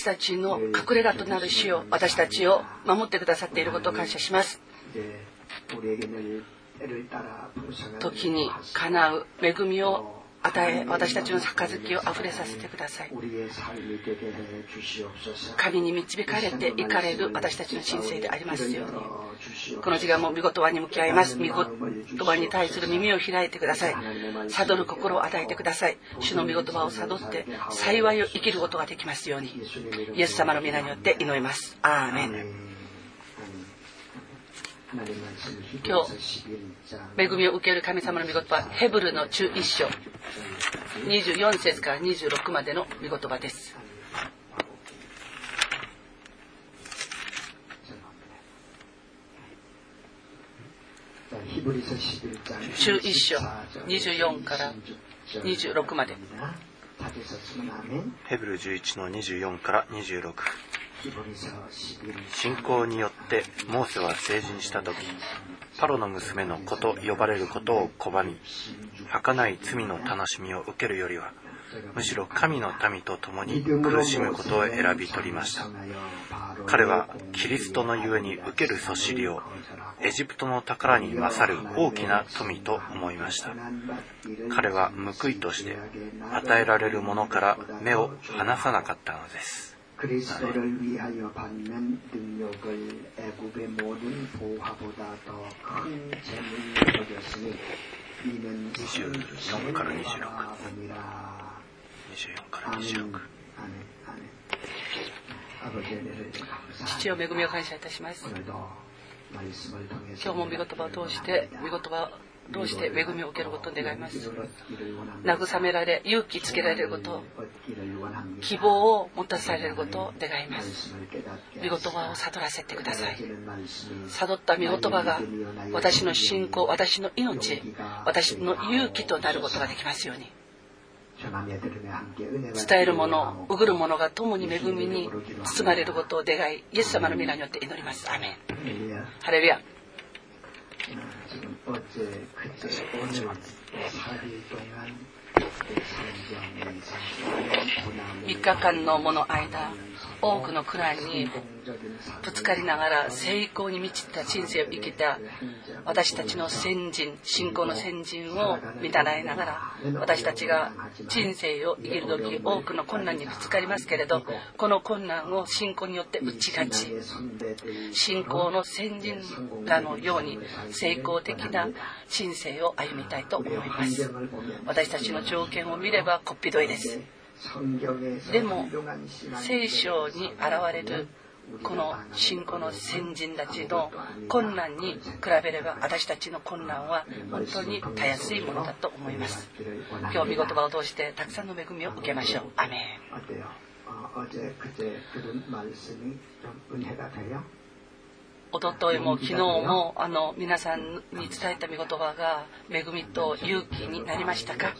ちたちの隠れ家となる死を私たちを守ってくださっていることを感謝します。時にかなう恵みを与え私たちの杯をあふれさせてください。神に導かれていかれる私たちの人生でありますように。この時間も見事に向き合います。見事に対する耳を開いてください。悟る心を与えてください。主の見言葉を悟って幸いを生きることができますように。イエス様の皆によって祈ります。アーメン今日恵みを受ける神様の御言葉ヘブルの中一章。24節から26までの御言葉です。中一章24から26まで。ヘブル11の24から26信仰によってモーセは成人した時パロの娘の子と呼ばれることを拒み儚い罪の楽しみを受けるよりはむしろ神の民と共に苦しむことを選び取りました。彼はキリストのゆえに受けるそしりをエジプトの宝に勝る大きな富と思いました。彼は報いとして与えられるものから目を離さなかったのです。Kristul vihajo pannen dunjogel 24から26 24から26父を恵みを感謝いたします今日も御言葉を通して御言葉どうして恵みを受けることを願います？慰められ勇気つけられること希望を持たされることを願います御言葉を悟らせてください悟った御言葉が私の信仰私の命私の勇気となることができますように伝えるもの、うぐるものが共に恵みに包まれることを願い、イエス様の皆によって祈ります。アメン。ハレルヤ。3日間のもの間多くの苦難にぶつかりながら成功に満ちた人生を生きた私たちの先人信仰の先人を見習いながら私たちが人生を生きる時多くの困難にぶつかりますけれどこの困難を信仰によって打ち勝ち信仰の先人らのように成功的な人生を歩みたいと思います。私たちの条件を見ればこっぴどいです。でも聖書に現れるこの信仰の先人たちの困難に比べれば私たちの困難は本当にたやすいものだと思います。今日見言葉を通してたくさんの恵みを受けましょう。アメン。おとといも昨日もあの皆さんに伝えた御言葉が恵みと勇気になりましたか？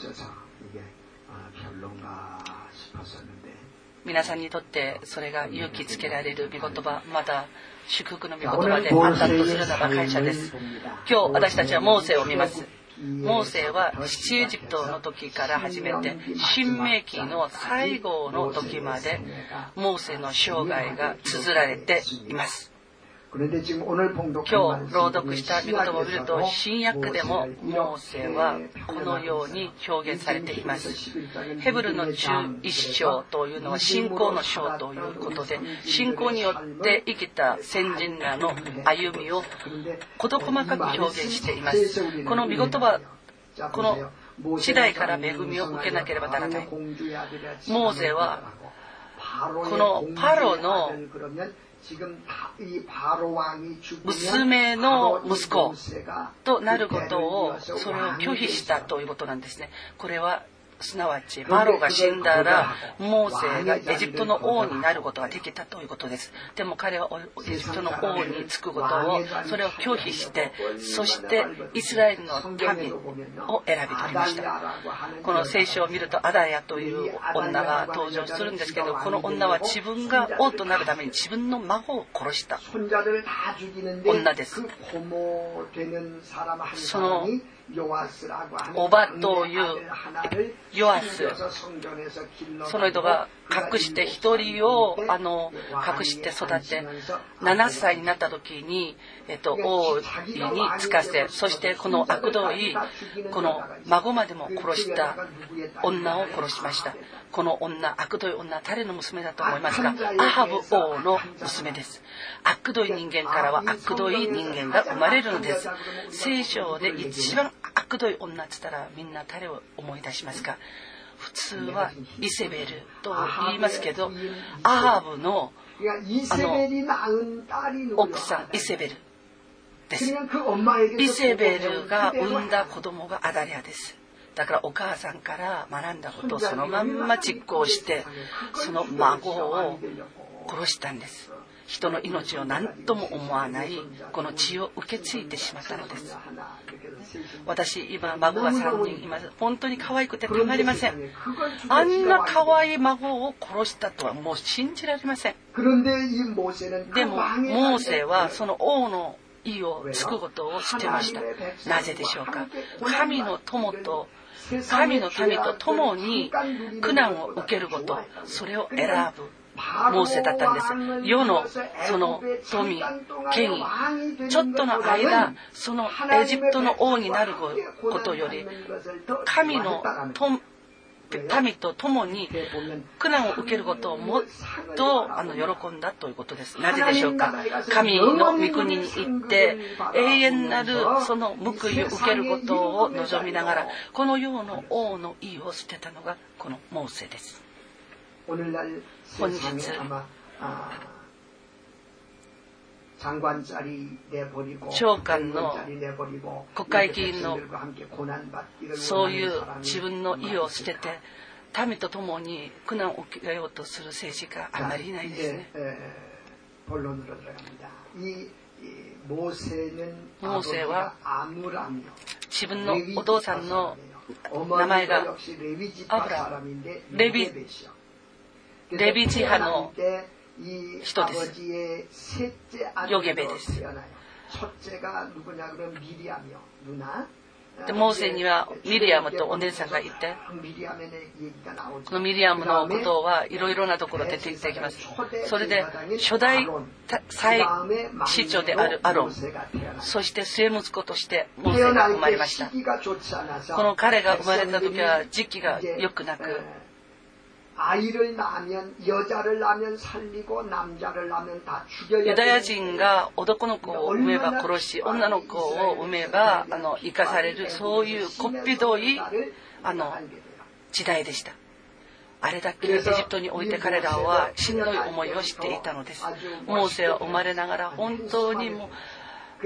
皆さんにとってそれが勇気づけられる御言葉まだ祝福の御言葉であったとするならば感謝です今日私たちはモーセを見ます。モーセは七エジプトの時から始めて新明記の最後の時までモーセの生涯が綴られています今日朗読した御言葉を見ると新約でもモーセはこのように表現されています。ヘブルの中一章というのは信仰の章ということで信仰によって生きた先人らの歩みを事細かく表現しています。この御言葉この時代から恵みを受けなければならない。モーセはこのパロの娘の息子となることをそれを拒否したということなんですね。これはすなわちマロが死んだらモーセがエジプトの王になることができたということです。でも彼はエジプトの王に就くことをそれを拒否してそしてイスラエルの民を選び取りましたこの聖書を見るとアダヤという女が登場するんですけどこの女は自分が王となるために自分の孫を殺した女ですそのおばというヨアスその人が隠して一人をあの隠して育て7歳になった時に、えっと、王位につかせそしてこの悪どいこの孫までも殺した女を殺しました。この女悪どい女誰の娘だと思いますか？アハブ王の娘です。悪どい人間からは悪どい人間が生まれるのです。聖書で一番悪どい女って言ったらみんな誰を思い出しますか？普通はイセベルと言いますけどアハブのあの奥さんイセベルです。イセベルが産んだ子供がアダリアですだからお母さんから学んだことをそのまんま実行してその孫を殺したんです。人の命を何とも思わないこの血を受け継いでしまったのです。私今孫が3人います本当に可愛くてたまりません。あんな可愛い孫を殺したとはもう信じられません。でもモーセはその王の意をつくことをしてました。なぜでしょうか？神の友と神の民と共に苦難を受けることそれを選ぶモーセだったんです。世のその富権威ちょっとの間そのエジプトの王になることより神の民と共に苦難を受けることをもっとあの喜んだということです。なぜでしょうか？神の御国に行って永遠なるその報いを受けることを望みながらこの世の王の意を捨てたのがこのモーセです。本日長官の国会議員のそういう自分の意を捨てて民と共に苦難を受けようとする政治家あまりいないですね。モーセは自分のお父さんの名前がアブラレビレビジ派の人です。ヨゲベです。でモーセにはミリアムとお姉さんがいてこのミリアムのことはいろいろなところで出てきます。それで初代最市長であるアロン。そして末息子としてモーセが生まれました。この彼が生まれた時は時期が良くなくユダヤ人が男の子を産めば殺し女の子を産めばあの生かされるそういうこっぴどいあの時代でしたあれだけエジプトにおいて彼らはしんどい思いをしていたのですモーセは生まれながら本当にもう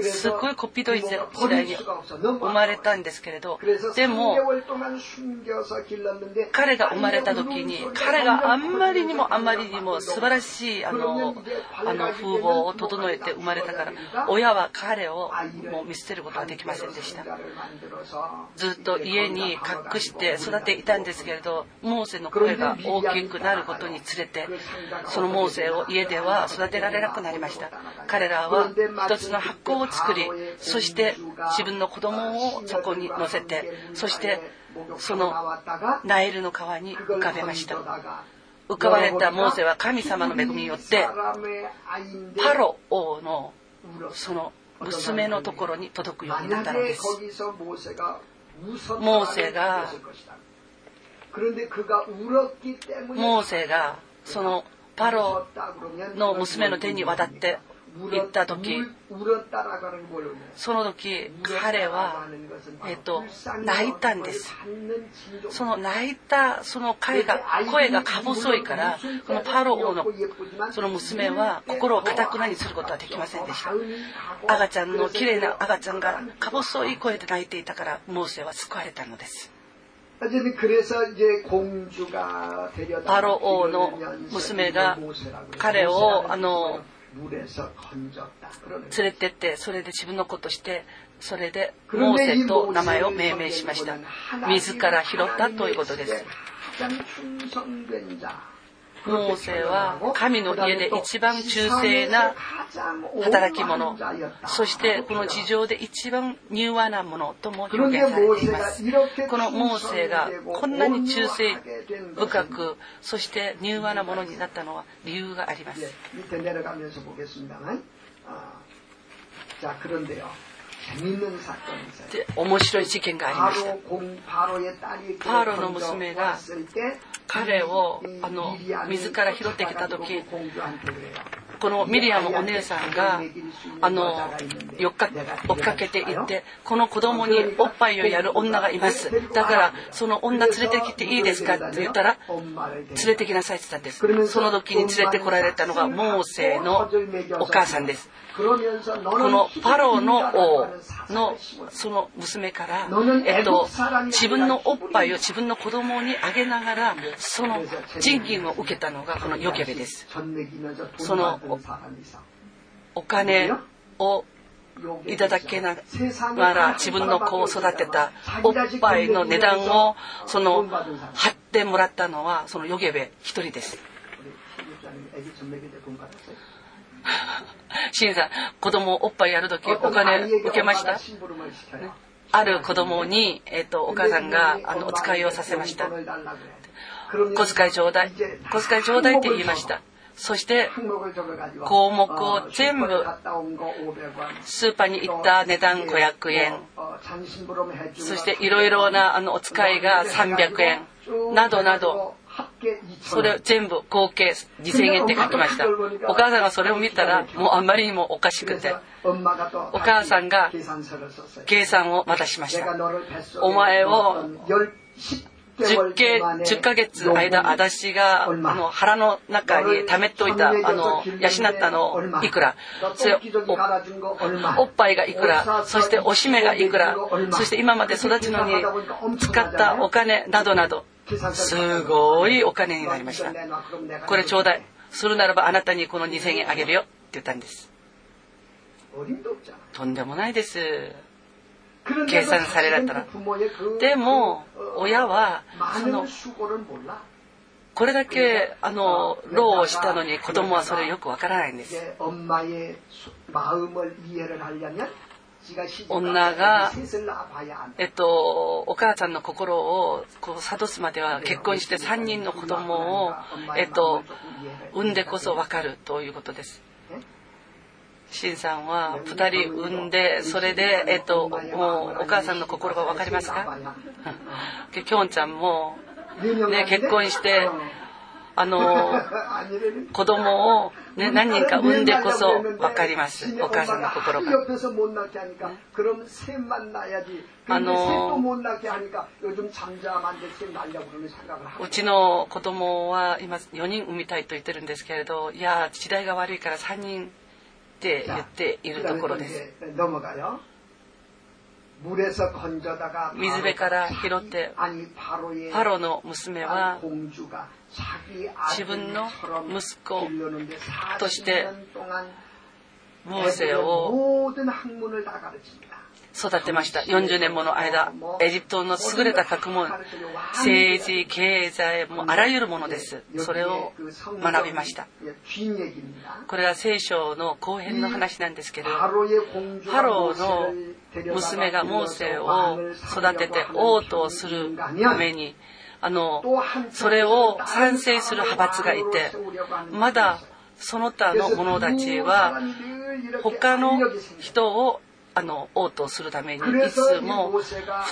すごいコピドイツ時代に生まれたんですけれどでも彼が生まれた時に彼があんまりにもあんまりにも素晴らしいあのあの風貌を整えて生まれたから親は彼をもう見捨てることができませんでした。ずっと家に隠して育ていたんですけれどモーセの声が大きくなることにつれてそのモーセを家では育てられなくなりました。彼らは一つの発酵を作りそして自分の子供をそこに乗せてそしてそのナイルの川に浮かべました。浮かばれたモーセは神様の恵みによってパロ王のその娘のところに届くようになったのです。モーセがモーセがそのパロの娘の手に渡って行った時。その時彼は、えっと、泣いたんです。その泣いたその声が声がか細いからこのパロ王のその娘は心をかたくなにすることはできませんでした。赤ちゃんの綺麗な赤ちゃんがか細い声で泣いていたからモーセは救われたのです。パロ王の娘が彼をあの連れてってそれで自分の子としてそれでモーセと名前を命名しました自ら拾ったということですモーセは神の家で一番忠誠な働き者。そしてこの地上で一番柔和なものとも表現されています。このモーセがこんなに忠誠深くそして柔和なものになったのは理由があります。で面白い事件がありました。パーロの娘が彼をあの水から拾ってきた時このミリアムお姉さんがあの追っか追っかけていってこの子供におっぱいをやる女がいます。だからその女連れてきていいですかって言ったら連れてきなさいって言ったんです。その時に連れてこられたのがモーセのお母さんですこのパロの王のその娘から、えっと、自分のおっぱいを自分の子供にあげながらその賃金を受けたのがこのヨケベですそのお金をいただけながら自分の子を育てたおっぱいの値段をその貼ってもらったのはそのヨゲベ一人です。シンさん、子供おっぱいやるときお金受けました？ある子供に、えっ、ー、と、お母さんが、あの、お使いをさせました。小遣いちょうだい。小遣いちょうだいって言いました。そして、項目を全部、スーパーに行った値段500円。そして、いろいろな、あの、お使いが300円。などなど、それを全部合計2000円って書きました。お母さんがそれを見たらもうあんまりにもおかしくて。お母さんが計算をまたしました。お前を10計10ヶ月間私があの腹の中に溜めといたあの養ったのいくら。それおおっぱいがいくらそしておしめがいくらそして今まで育ちのに使ったお金などなどすごいお金になりました。これちょうだい。するならばあなたにこの2000円あげるよって言ったんです。とんでもないです。計算されられたら。でも親はそのこれだけあの労をしたのに子供はそれよくわからないんです。女が、えっと、お母さんの心をこう諭すまでは結婚して3人の子供を、えっと、産んでこそ分かるということです。シンさんは2人産んでそれで、えっと、もうお母さんの心が分かりますか？きょんちゃんも、ね、結婚してあの 子供を、ね、何人か産んでこそ分かります。お母さんの心が。あのうちの子供は今4人産みたいと言ってるんですけれどいや時代が悪いから3人って言っているところです。水辺から拾ってパロの娘は自分の息子としてモーセを育てました。40年もの間エジプトの優れた学問政治経済もあらゆるものです。それを学びました。これは聖書の後編の話なんですけどパロの娘がモーセを育てて王とするためにあのそれを賛成する派閥がいてまだその他の者たちは他の人をあの王とするためにいつも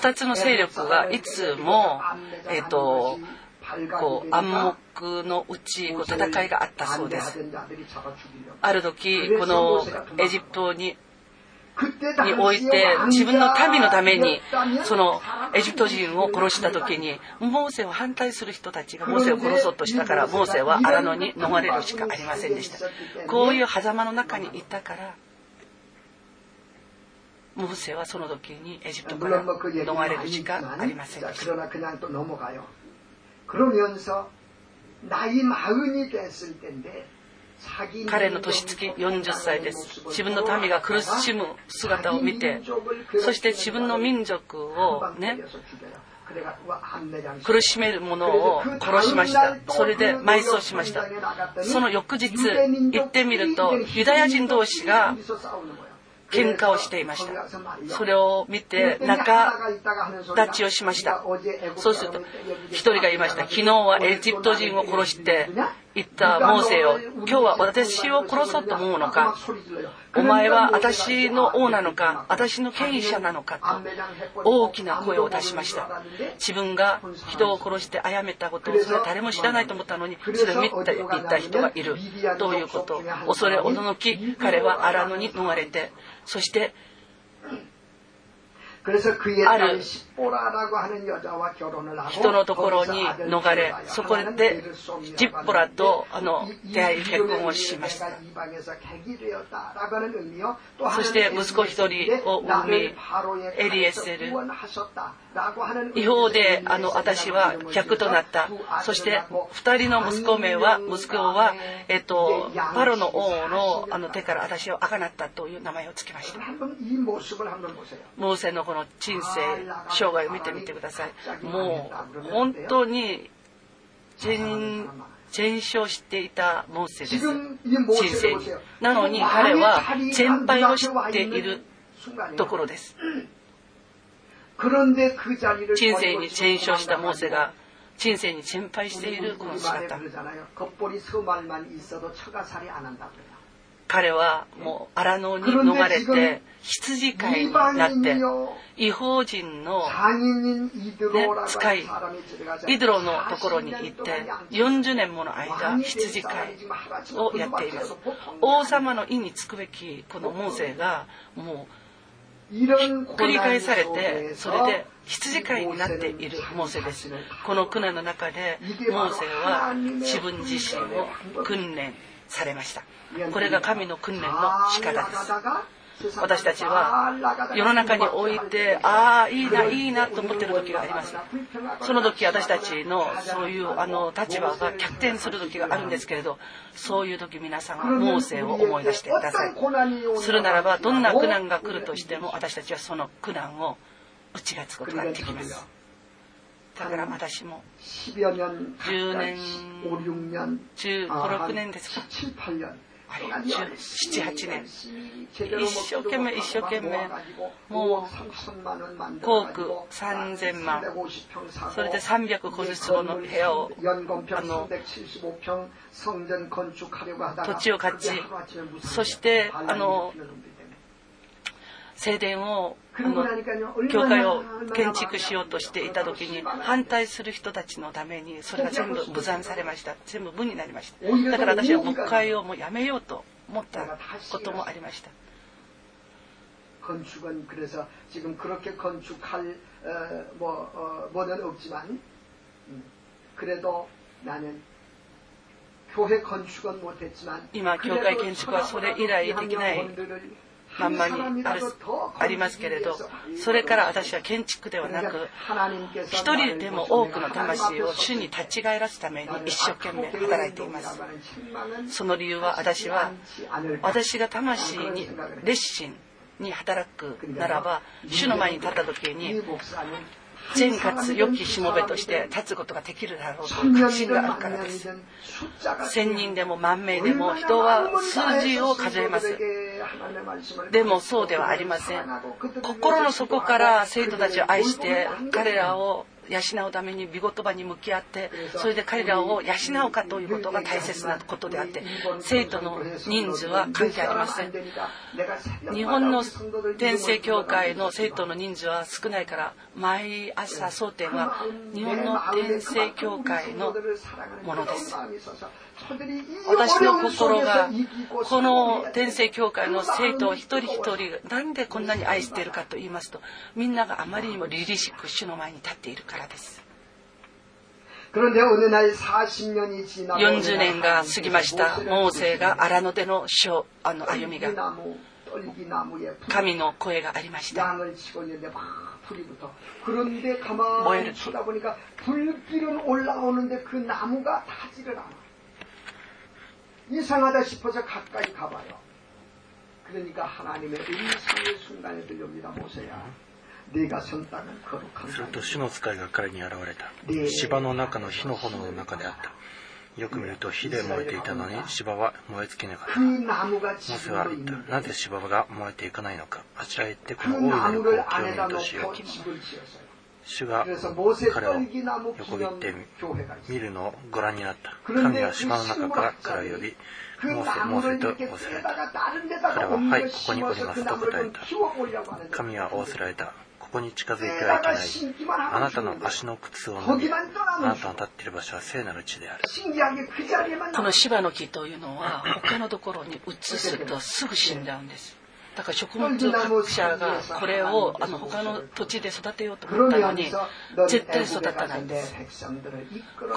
2つの勢力がいつも、えーと、こう暗黙のうちこう戦いがあったそうです。ある時このエジプトににおいて自分の民のためにそのエジプト人を殺した時にモーセを反対する人たちがモーセを殺そうとしたからモーセは荒野に逃れるしかありませんでした。こういう狭間の中にいたからモーセはその時にエジプトから逃れるしかありませんでした。彼の年月40歳です自分の民が苦しむ姿を見てそして自分の民族をね苦しめる者を殺しました。それで埋葬しました。その翌日行ってみるとユダヤ人同士が喧嘩をしていました。それを見て仲立ちをしました。そうすると一人が言いました。昨日はエジプト人を殺して言ったモーセよ。今日は私を殺そうと思うのか。お前は私の王なのか、私の権威者なのかと大きな声を出しました。自分が人を殺して殺めたことをそれは誰も知らないと思ったのに、それを見た言った人がいる。どういうこと恐れおののき、彼は荒野に逃れて、そしてある人のところに逃れ、そこでジッポラとあの出会い結婚をしました。そして息子一人を産み、エリエセル。違法であの私は客となった。そして二人の息子名は、息子は、えっと、パロの王のあの手から私をあがなったという名前を付けました。モーセのこの人生、生涯を見てみてください。もう本当に全全勝していたモーセです。人生に。なのに彼は全敗を知っているところです。人生に全勝したモーセが人生に全敗しているこの姿。彼はもう荒野に逃れて羊飼いになって違法人の、ね、使いイドロのところに行って40年もの間羊飼いをやっています王様の意につくべきこのモーセがもう繰り返されてそれで羊飼いになっているモーセです。この苦難の中でモーセは自分自身を訓練されました。これが神の訓練の仕方です私たちは世の中においてああいいないいなと思っている時があります。その時私たちのそういうあの立場が逆転する時があるんですけれどそういう時皆さんはモーセを思い出してください。するならばどんな苦難が来るとしても私たちはその苦難を打ち勝つことができます。だから私も10年15、6年ですか？78年。一生懸命一生懸命もう航空3000万。それで350坪の部屋をあの土地を買ちそしてあの聖殿をあの教会を建築しようとしていた時に反対する人たちのためにそれが全部無残されました全部無になりましただから私は牧会をもうやめようと思ったこともありました 건축은 그래서 지금 그렇게 건축할 어, 뭐 어, 뭐는 없지만 음, 그래도 나는 교회 건축은 못했지만 今教会建築はそれ以来できない まんまにあるありますけれどそれから私は建築ではなく一人でも多くの魂を主に立ち返らすために一生懸命働いています。その理由は私は私が魂に熱心に働くならば主の前に立った時に善かつ良きしもべとして立つことができるだろうと確信があるからです。千人でも万名でも人は数字を数えます。でもそうではありません。心の底から生徒たちを愛して彼らを養うために見言葉に向き合ってそれで彼らを養うかということが大切なことであって生徒の人数は関係ありません。日本の天聖教会の生徒の人数は少ないから毎朝争点は日本の天聖教会のものです私の心がこの天聖教会の生徒一人一人なんでこんなに愛しているかと言いますとみんながあまりにも凛々しく主の前に立っているからです。40年が過ぎました。モーセが荒野でのあの歩みが神の声がありました。燃える木 이상하다 싶어서 가까이 가봐요. 그러니까 하나님의 음성의 순간에 들려옵니다. 모세야. すると主の使いが彼に現れた芝の中の火の炎の中であったよく見ると火で燃えていたのに芝は燃え尽きなかったモーセは言ったなぜ芝が燃えていかないのかあちらへ行ってこの大いなる光景を見るとしよう 主が彼を横切って見るのをご覧になった神は島の中から彼を呼びモーセ、モーセと仰せられた。彼は、はい、ここにおりますと答えた。神は仰せられた。ここに近づいてはいけない。あなたの足の靴を脱ぎ、あなたの立っている場所は聖なる地である。この芝の木というのは、他のところに移すとすぐ死んじゃうんです。だから食物学者がこれをあの他の土地で育てようと思ったのに絶対育たないんです。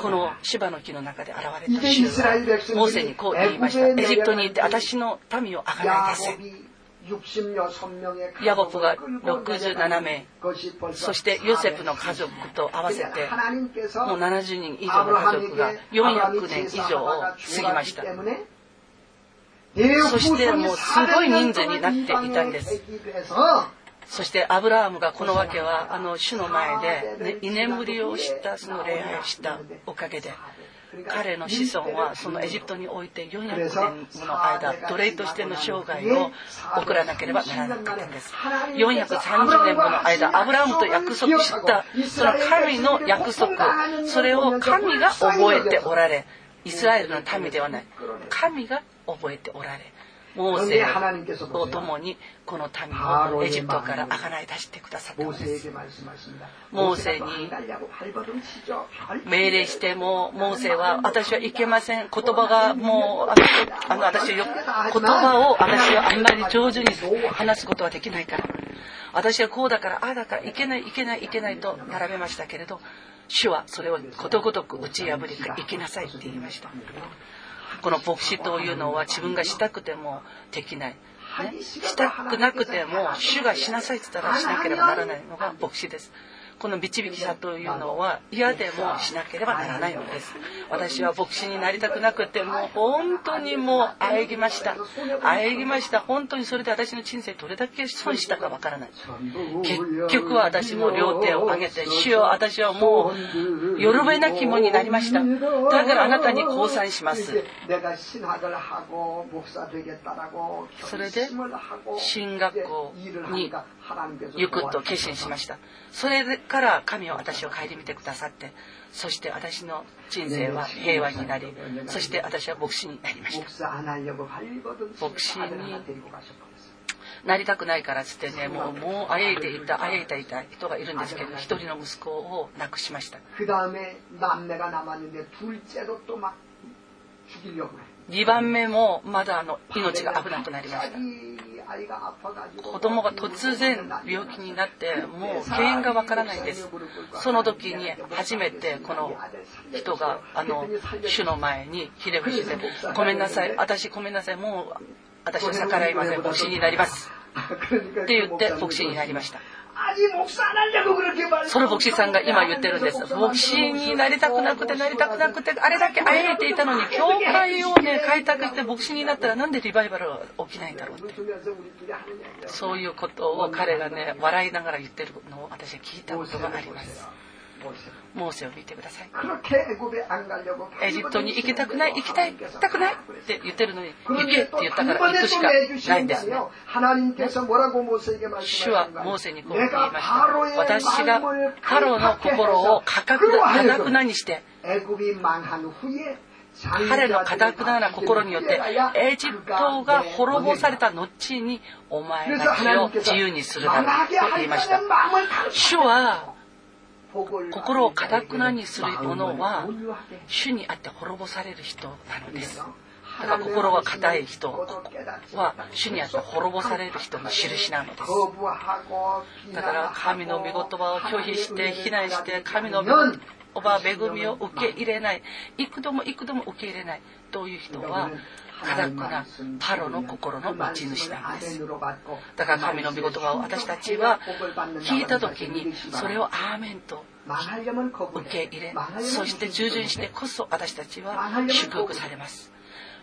この芝の木の中で現れた主はモーセにこう言いました。エジプトに行って私の民をあがないでせヤボプが67名。そしてヨセフの家族と合わせてもう70人以上の家族が400年以上を過ぎましたそしてもうすごい人数になっていたんです。そしてアブラハムがこの訳はあの主の前で、ね、居眠りをしたその礼拝をしたおかげで彼の子孫はそのエジプトにおいて400年もの間奴隷としての生涯を送らなければならなかったんです430年もの間アブラハムと約束したその神の約束それを神が覚えておられイスラエルの民ではない神が覚えておられモーセと共にこの民をエジプトからあがない出してくださったのですモーセに命令してもモーセは私はいけません。言葉がもうあの私よ言葉を私はあんまり上手に話すことはできないから。私はこうだからああだからいけないいけないいけないと並べましたけれど主はそれをことごとく打ち破り行きなさいって言いましたこの牧師というのは自分がしたくてもできない。ね、したくなくても主がしなさいって言ったらしなければならないのが牧師です。この導き者というのは嫌でもしなければならないのです。私は牧師になりたくなくても本当にもうあえぎました。あえぎました。本当にそれで私の人生どれだけ損したかわからない。結局は私も両手を上げて、主よ私はもうよるべなきもになりました。だからあなたに降参します。それで進学校に行くと決心しました。それから神は私を顧みてくださってそして私の人生は平和になりそして私は牧師になりました。牧師になりたくないからつってねもうもうあえいていたあえいていた人がいるんですけど一人の息子を亡くしました2番目もまだあの命が危なくなりました子供が突然病気になってもう原因がわからないんです。その時に初めてこの人があの主の前にひれ伏して「ごめんなさい私ごめんなさいもう私は逆らいません牧師になります」って言って牧師になりました。その牧師さんが今言ってるんです。牧師になりたくなくてなりたくなくて、あれだけあえていたのに、教会をね、開拓して牧師になったらなんでリバイバルは起きないんだろうって。そういうことを彼がね、笑いながら言ってるのを私は聞いたことがあります。モーセを見てください。エジプトに行きたくない、行きたい、行きたくないって言ってるのに、行けって言ったから行くしかないんですね。主はモーセにこう言いました。私がパロの心をかたくなにして、彼のかたくなな心によってエジプトが滅ぼされた後にお前たちを自由にするだろうと言いました主は心をかたくなにする者は主にあって滅ぼされる人なのです。だから心が硬い人は主にあって滅ぼされる人の印なのです。だから神の御言葉を拒否して非難して神の御言葉恵みを受け入れない。幾度も幾度も受け入れない。という人は固くなパロの心の持ち主なんです。だから神の御言葉を私たちは聞いた時にそれをアーメンと受け入れそして従順してこそ私たちは祝福されます。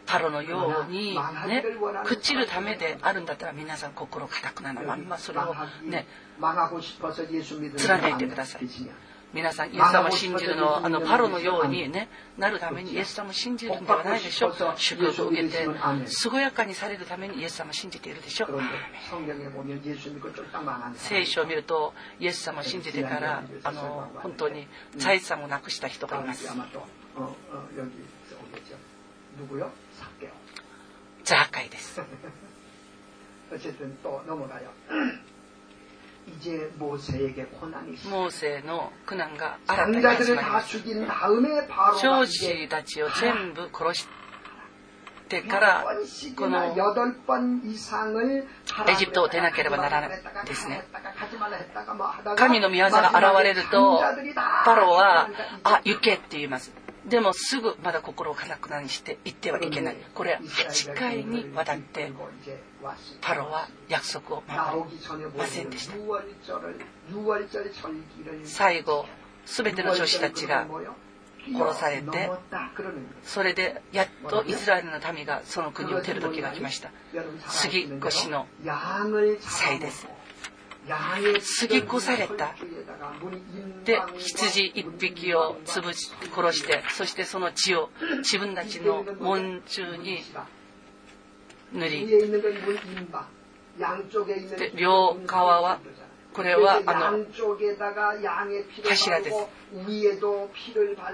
パロのようにね朽ちるためであるんだったら皆さん心固くなのまんまそれをね貫いてください。皆さんイエス様を信じるのはあのパロのようにねなるためにイエス様を信じるんではないでしょう祝福を受けて健やかにされるためにイエス様を信じているでしょう。聖書を見るとイエス様を信じてからあの本当に財産をなくした人がいます。ザーカイですモーセの苦難が新たに始まります長子たちを全部殺してからこのエジプトを出なければならないですね神の御業が現れるとパロは「あ行け」って言いますでもすぐまだ心をかたくなにして行ってはいけないこれは8回にわたってパロは約束を守りませんでした。最後全ての女子たちが殺されてそれでやっとイスラエルの民がその国を出る時が来ました。杉越の祭です。過ぎ越された。で羊一匹を潰し殺してそしてその血を自分たちの門中に塗り。で両側はこれはあの柱です。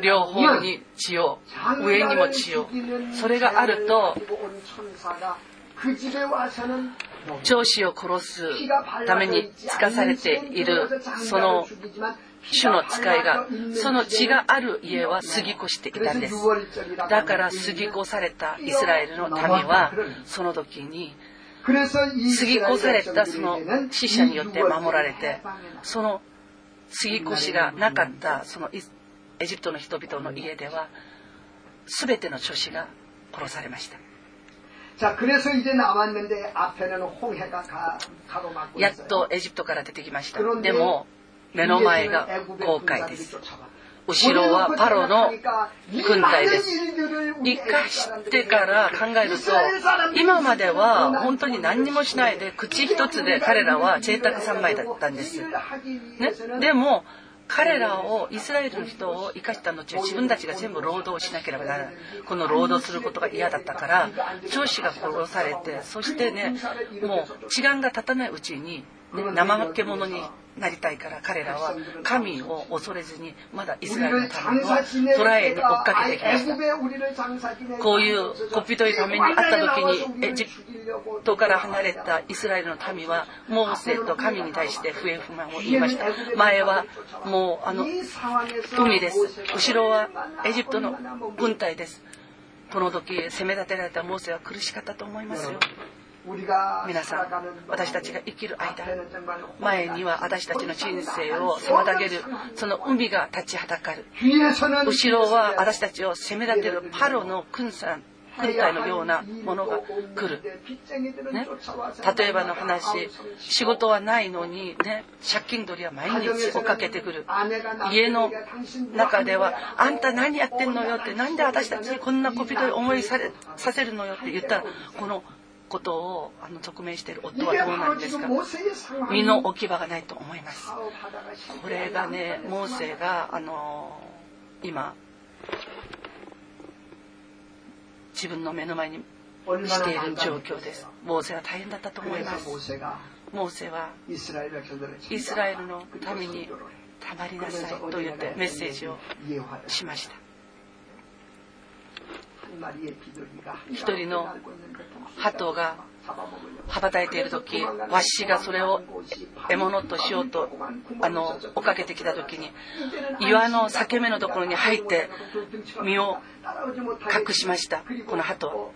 両方に血を上にも血を。それがあると上司を殺すためにつかされているその主の使いがその血がある家は過ぎ越していたんです。だから過ぎ越されたイスラエルの民はその時に過ぎ越されたその死者によって守られてその過ぎ越しがなかったそのエジプトの人々の家では全ての諸子が殺されました。やっとエジプトから出てきました。でも目の前が航海です。後ろはパロの軍隊です。生かしてから考えると、今までは本当に何にもしないで、口一つで彼らは贅沢三昧だったんです。ね、でも、彼らをイスラエルの人を生かした後自分たちが全部労働しなければならないこの労働することが嫌だったから上司が殺されてそしてねもう時間が経たないうちに、ね、怠け者になりたいから彼らは神を恐れずにまだイスラエルの民を捕らえに追っかけてきました。こういうコピトイためにあった時にエジプトから離れたイスラエルの民はモーセと神に対して不平不満を言いました前はもうあの海です後ろはエジプトの軍隊ですこの時攻め立てられたモーセは苦しかったと思いますよ皆さん私たちが生きる間前には私たちの人生を妨げるその海が立ちはだかる。後ろは私たちを攻め立てるパロの軍団軍隊のようなものが来る、ね、例えばの話仕事はないのに、ね、借金取りは毎日追っかけてくる。家の中では「あんた何やってんのよ」って「なんで私たちにこんなこびとい思いされさせるのよ」って言ったらこのことをあの直面している夫はどうなんですか？身の置き場がないと思います。これがねモーセがあの今自分の目の前にしている状況です。モーセは大変だったと思います。モーセはイスラエルの民にたまりなさいと言ってメッセージをしました一人の鳩が羽ばたいている時わしがそれを獲物としようとあの追っかけてきた時に岩の裂け目のところに入って身を隠しましたこの鳩。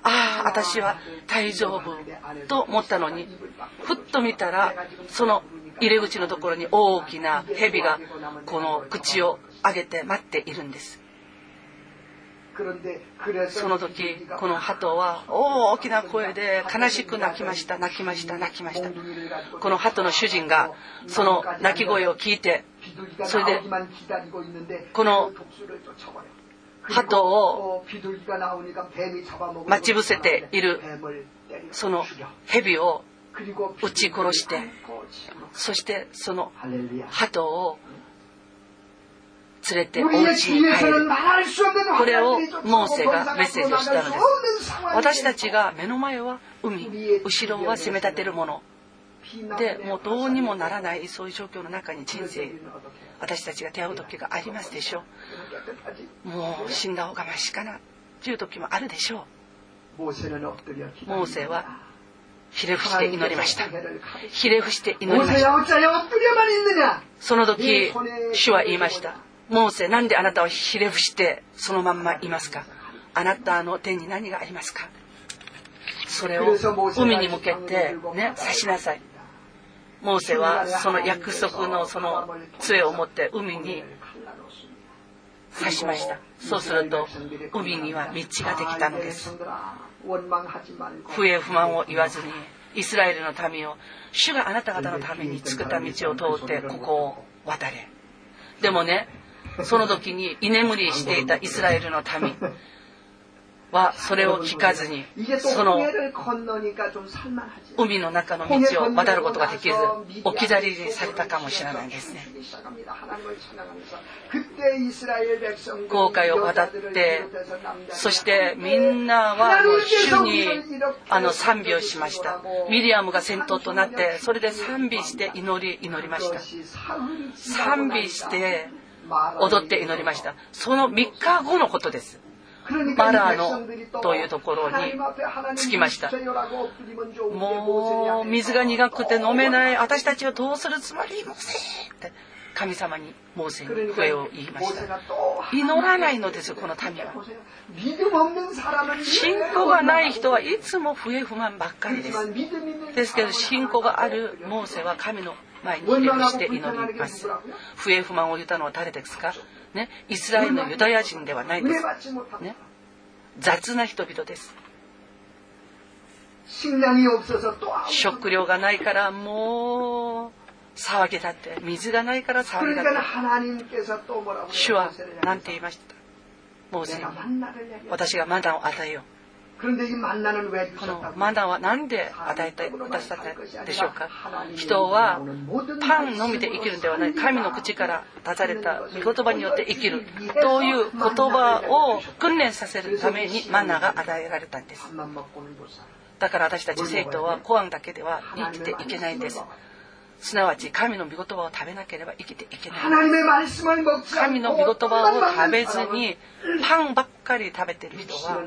ああ私は大丈夫と思ったのにふっと見たらその入り口のところに大きな蛇がこの口を上げて待っているんです。その時この鳩は大きな声で悲しく泣きました。泣きました。泣きました。この鳩の主人がその泣き声を聞いてそれでこの鳩を待ち伏せているその蛇を撃ち殺してそしてその鳩を連れてお家に帰る。これをモーセがメッセージをしたのです。私たちが目の前は海。後ろは攻め立てるもの。でもうどうにもならないそういう状況の中に人生私たちが出会う時がありますでしょう。もう死んだ方がましかなという時もあるでしょう。モーセはひれ伏して祈りました。ひれ伏して祈りました。その時主は言いましたモーセなんであなたはひれ伏してそのまんまいますか？あなたの手に何がありますか？それを海に向けてね刺しなさい。モーセはその約束のその杖を持って海に刺しました。そうすると海には道ができたのです。不平不満を言わずにイスラエルの民を主があなた方のために作った道を通ってここを渡れ。でもねその時に居眠りしていたイスラエルの民はそれを聞かずにその海の中の道を渡ることができず置き去りにされたかもしれないですね。航海を渡ってそしてみんなは主にあの賛美をしました。ミリアムが先頭となってそれで賛美して祈り祈りました。賛美して踊って祈りました。その3日後のことです。マラーノというところに着きました。もう水が苦くて飲めない私たちはどうするつもりもせって神様にモーセに笛を言いました祈らないのですこの民は信仰がない人はいつも不平不満ばっかりですですけど信仰があるモーセは神の前にひれ伏して祈ります。不平不満を言ったのは誰ですか？ね、イスラエルのユダヤ人ではないです、ね、雑な人々です。食料がないからもう騒ぎ立って水がないから騒ぎ立って。主は何て言いました？もう私がマナを与えようこのマナは何で与えてくださったでしょうか人はパンのみで生きるんではない神の口から出された御言葉によって生きるという言葉を訓練させるためにマナが与えられたんですだから私たち生徒はコアンだけでは生きていけないんですすなわち神の御言葉を食べなければ生きていけない。神の御言葉を食べずにパンばっかり食べてる人は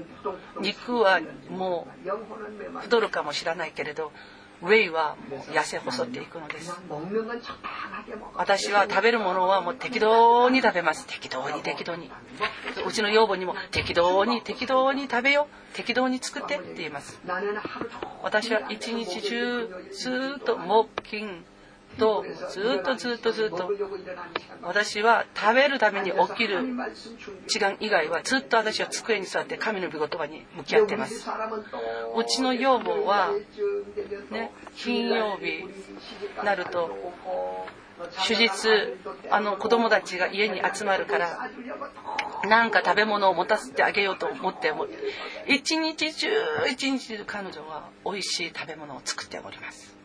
肉はもう太るかもしれないけれどウェイはもう痩せ細っていくのです。私は食べるものはもう適当に食べます。適当に適当に。うちの養母にも適当に適当に食べよ適当に作ってって言います。私は一日中ずっと木金とずっとずっとずっと。私は食べるために起きる時間以外はずっと私は机に座って神の御言葉に向き合っています。うちの養母はね金曜日になると手術あの子供たちが家に集まるから何か食べ物を持たせてあげようと思っても一日中一日中彼女は美味しい食べ物を作っております。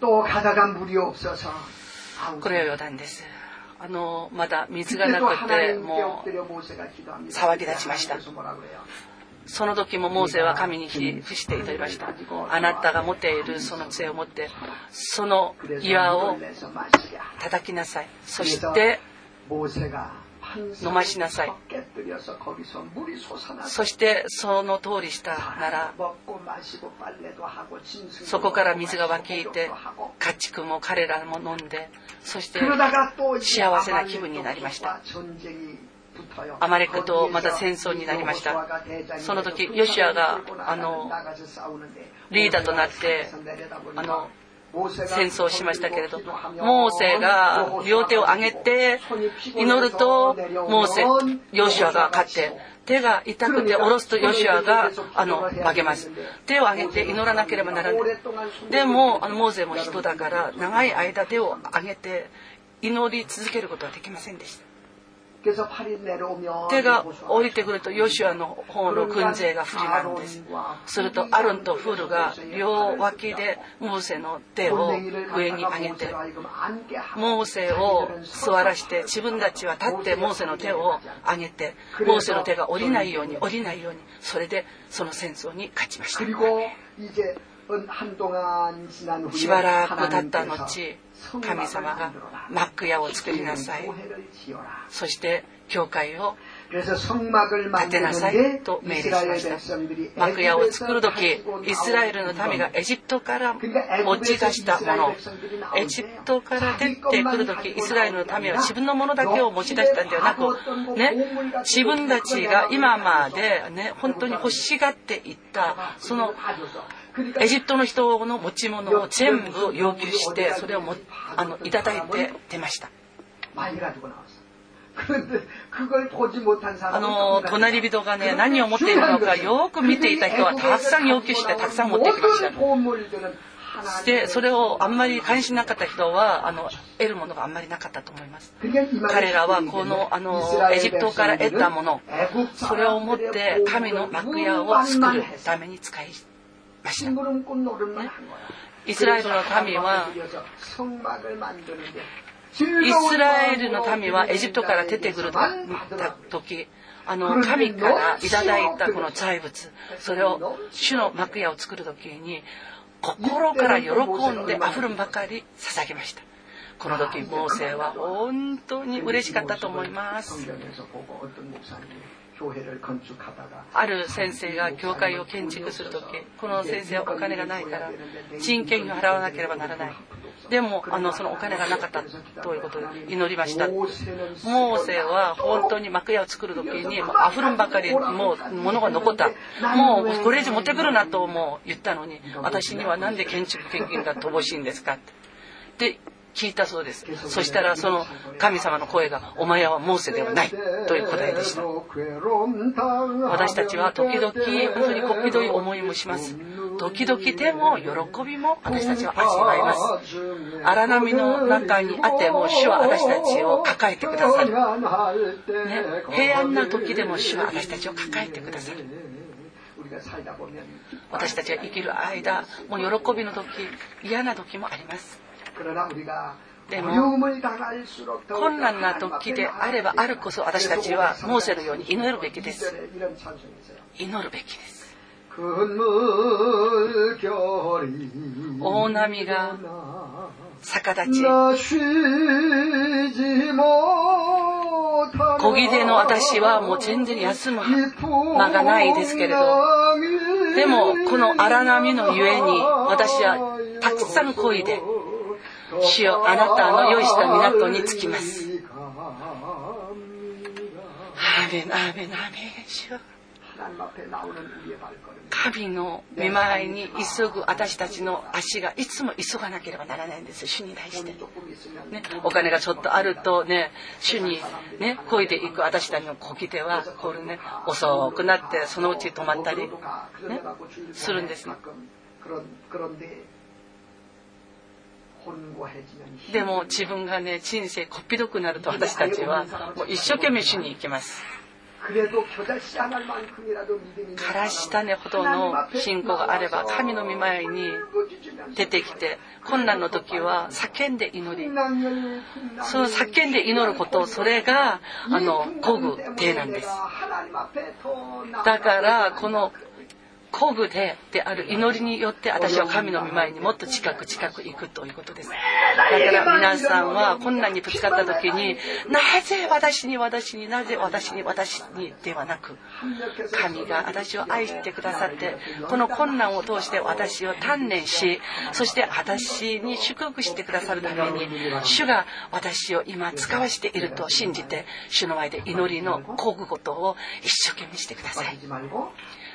또 가다가 물이 없어서 これは余談です。あのまだ水がなくてもう騒ぎ立ちました。その時もモーセは神に伏していたりました。あなたが持っているその杖を持ってその岩を叩きなさい。そして 飲ましなさい。そしてその通りしたならそこから水が湧きいて家畜も彼らも飲んでそして幸せな気分になりました。アマレクとまた戦争になりました。その時ヨシアがあのリーダーとなってあの戦争しましたけれどモーセが両手を上げて祈るとモーセヨシュアが勝って手が痛くて下ろすとヨシュアがあの負けます。手を上げて祈らなければならない。でもあのモーセも人だから長い間手を上げて祈り続けることはできませんでした。手が降りてくるとヨシュアの方の軍勢が不利なんですするとアロンとフルが両脇でモーセの手を上に上げてモーセを座らして自分たちは立ってモーセの手を上げてモーセの手が降りないように降りないようにそれでその戦争に勝ちましたしばらく経った後神様がマック屋を作りなさい。そして教会を建てなさいと命令しました。マック屋を作る時イスラエルの民がエジプトから持ち出したもの。エジプトから出てくる時イスラエルの民は自分のものだけを持ち出したんではなく、ね、自分たちが今まで、ね、本当に欲しがっていったそのエジプトの人の持ち物を全部要求してそれをもあのいただいて出ました。あの。隣人がね何を持っているのかよく見ていた人はたくさん要求してたくさん持ってきました。でそれをあんまり関心なかった人はあの得るものがあんまりなかったと思います。彼らはこのあのエジプトから得たものそれを持って神の幕屋を作るために使いイスラエルの民はイスラエルの民はエジプトから出てくる時あの神からいただいたこの財物それを主の幕屋を作る時に心から喜んであふるんばかり捧げましたこの時モーセは本当に嬉しかったと思いますある先生が教会を建築する時この先生はお金がないから人件費を払わなければならない。でもあのそのお金がなかったということで祈りました。モーセは本当に幕屋を作る時にもう溢るんばかりもう物が残った。もうこれ以上持ってくるなとも言ったのに私には何で建築献金が乏しいんですかって。聞いたそうですそしたらその神様の声が「お前はモーセではない」という答えでした。私たちは時々本当にこっぴどい思いもします。時々でも喜びも私たちは味わいます。荒波の中にあっても主は私たちを抱えてくださる、ね、平安な時でも主は私たちを抱えてくださる。私たちが生きる間もう喜びの時嫌な時もあります。でも困難な時であればあるこそ私たちはモーセのように祈るべきです。祈るべきです。大波が逆立ち。小木での私はもう全然休む間がないですけれど。でもこの荒波のゆえに私はたくさん漕いで主よあなたの用意した港に着きます。アーメンアーメンアーメン主よ。神の見舞いに急ぐ私たちの足がいつも急がなければならないんです。主に対して、ね、お金がちょっとあるとね主にね漕いでいく私たちの漕ぎ手はこれね遅くなってそのうち止まったり、ね、するんですね。でも自分がね人生こっぴどくなると私たちはもう一生懸命主に行きます。からし種ほどの信仰があれば神の御前に出てきて困難の時は叫んで祈り。その叫んで祈ることそれがあの古具手なんです。だからこの古具でである祈りによって私は神の御前にもっと近く近く行くということです。だから皆さんは困難にぶつかった時になぜ私に私になぜ私に私にではなく神が私を愛してくださってこの困難を通して私を鍛錬しそして私に祝福してくださるために主が私を今使わしていると信じて主の前で祈りのこぐことを一生懸命してください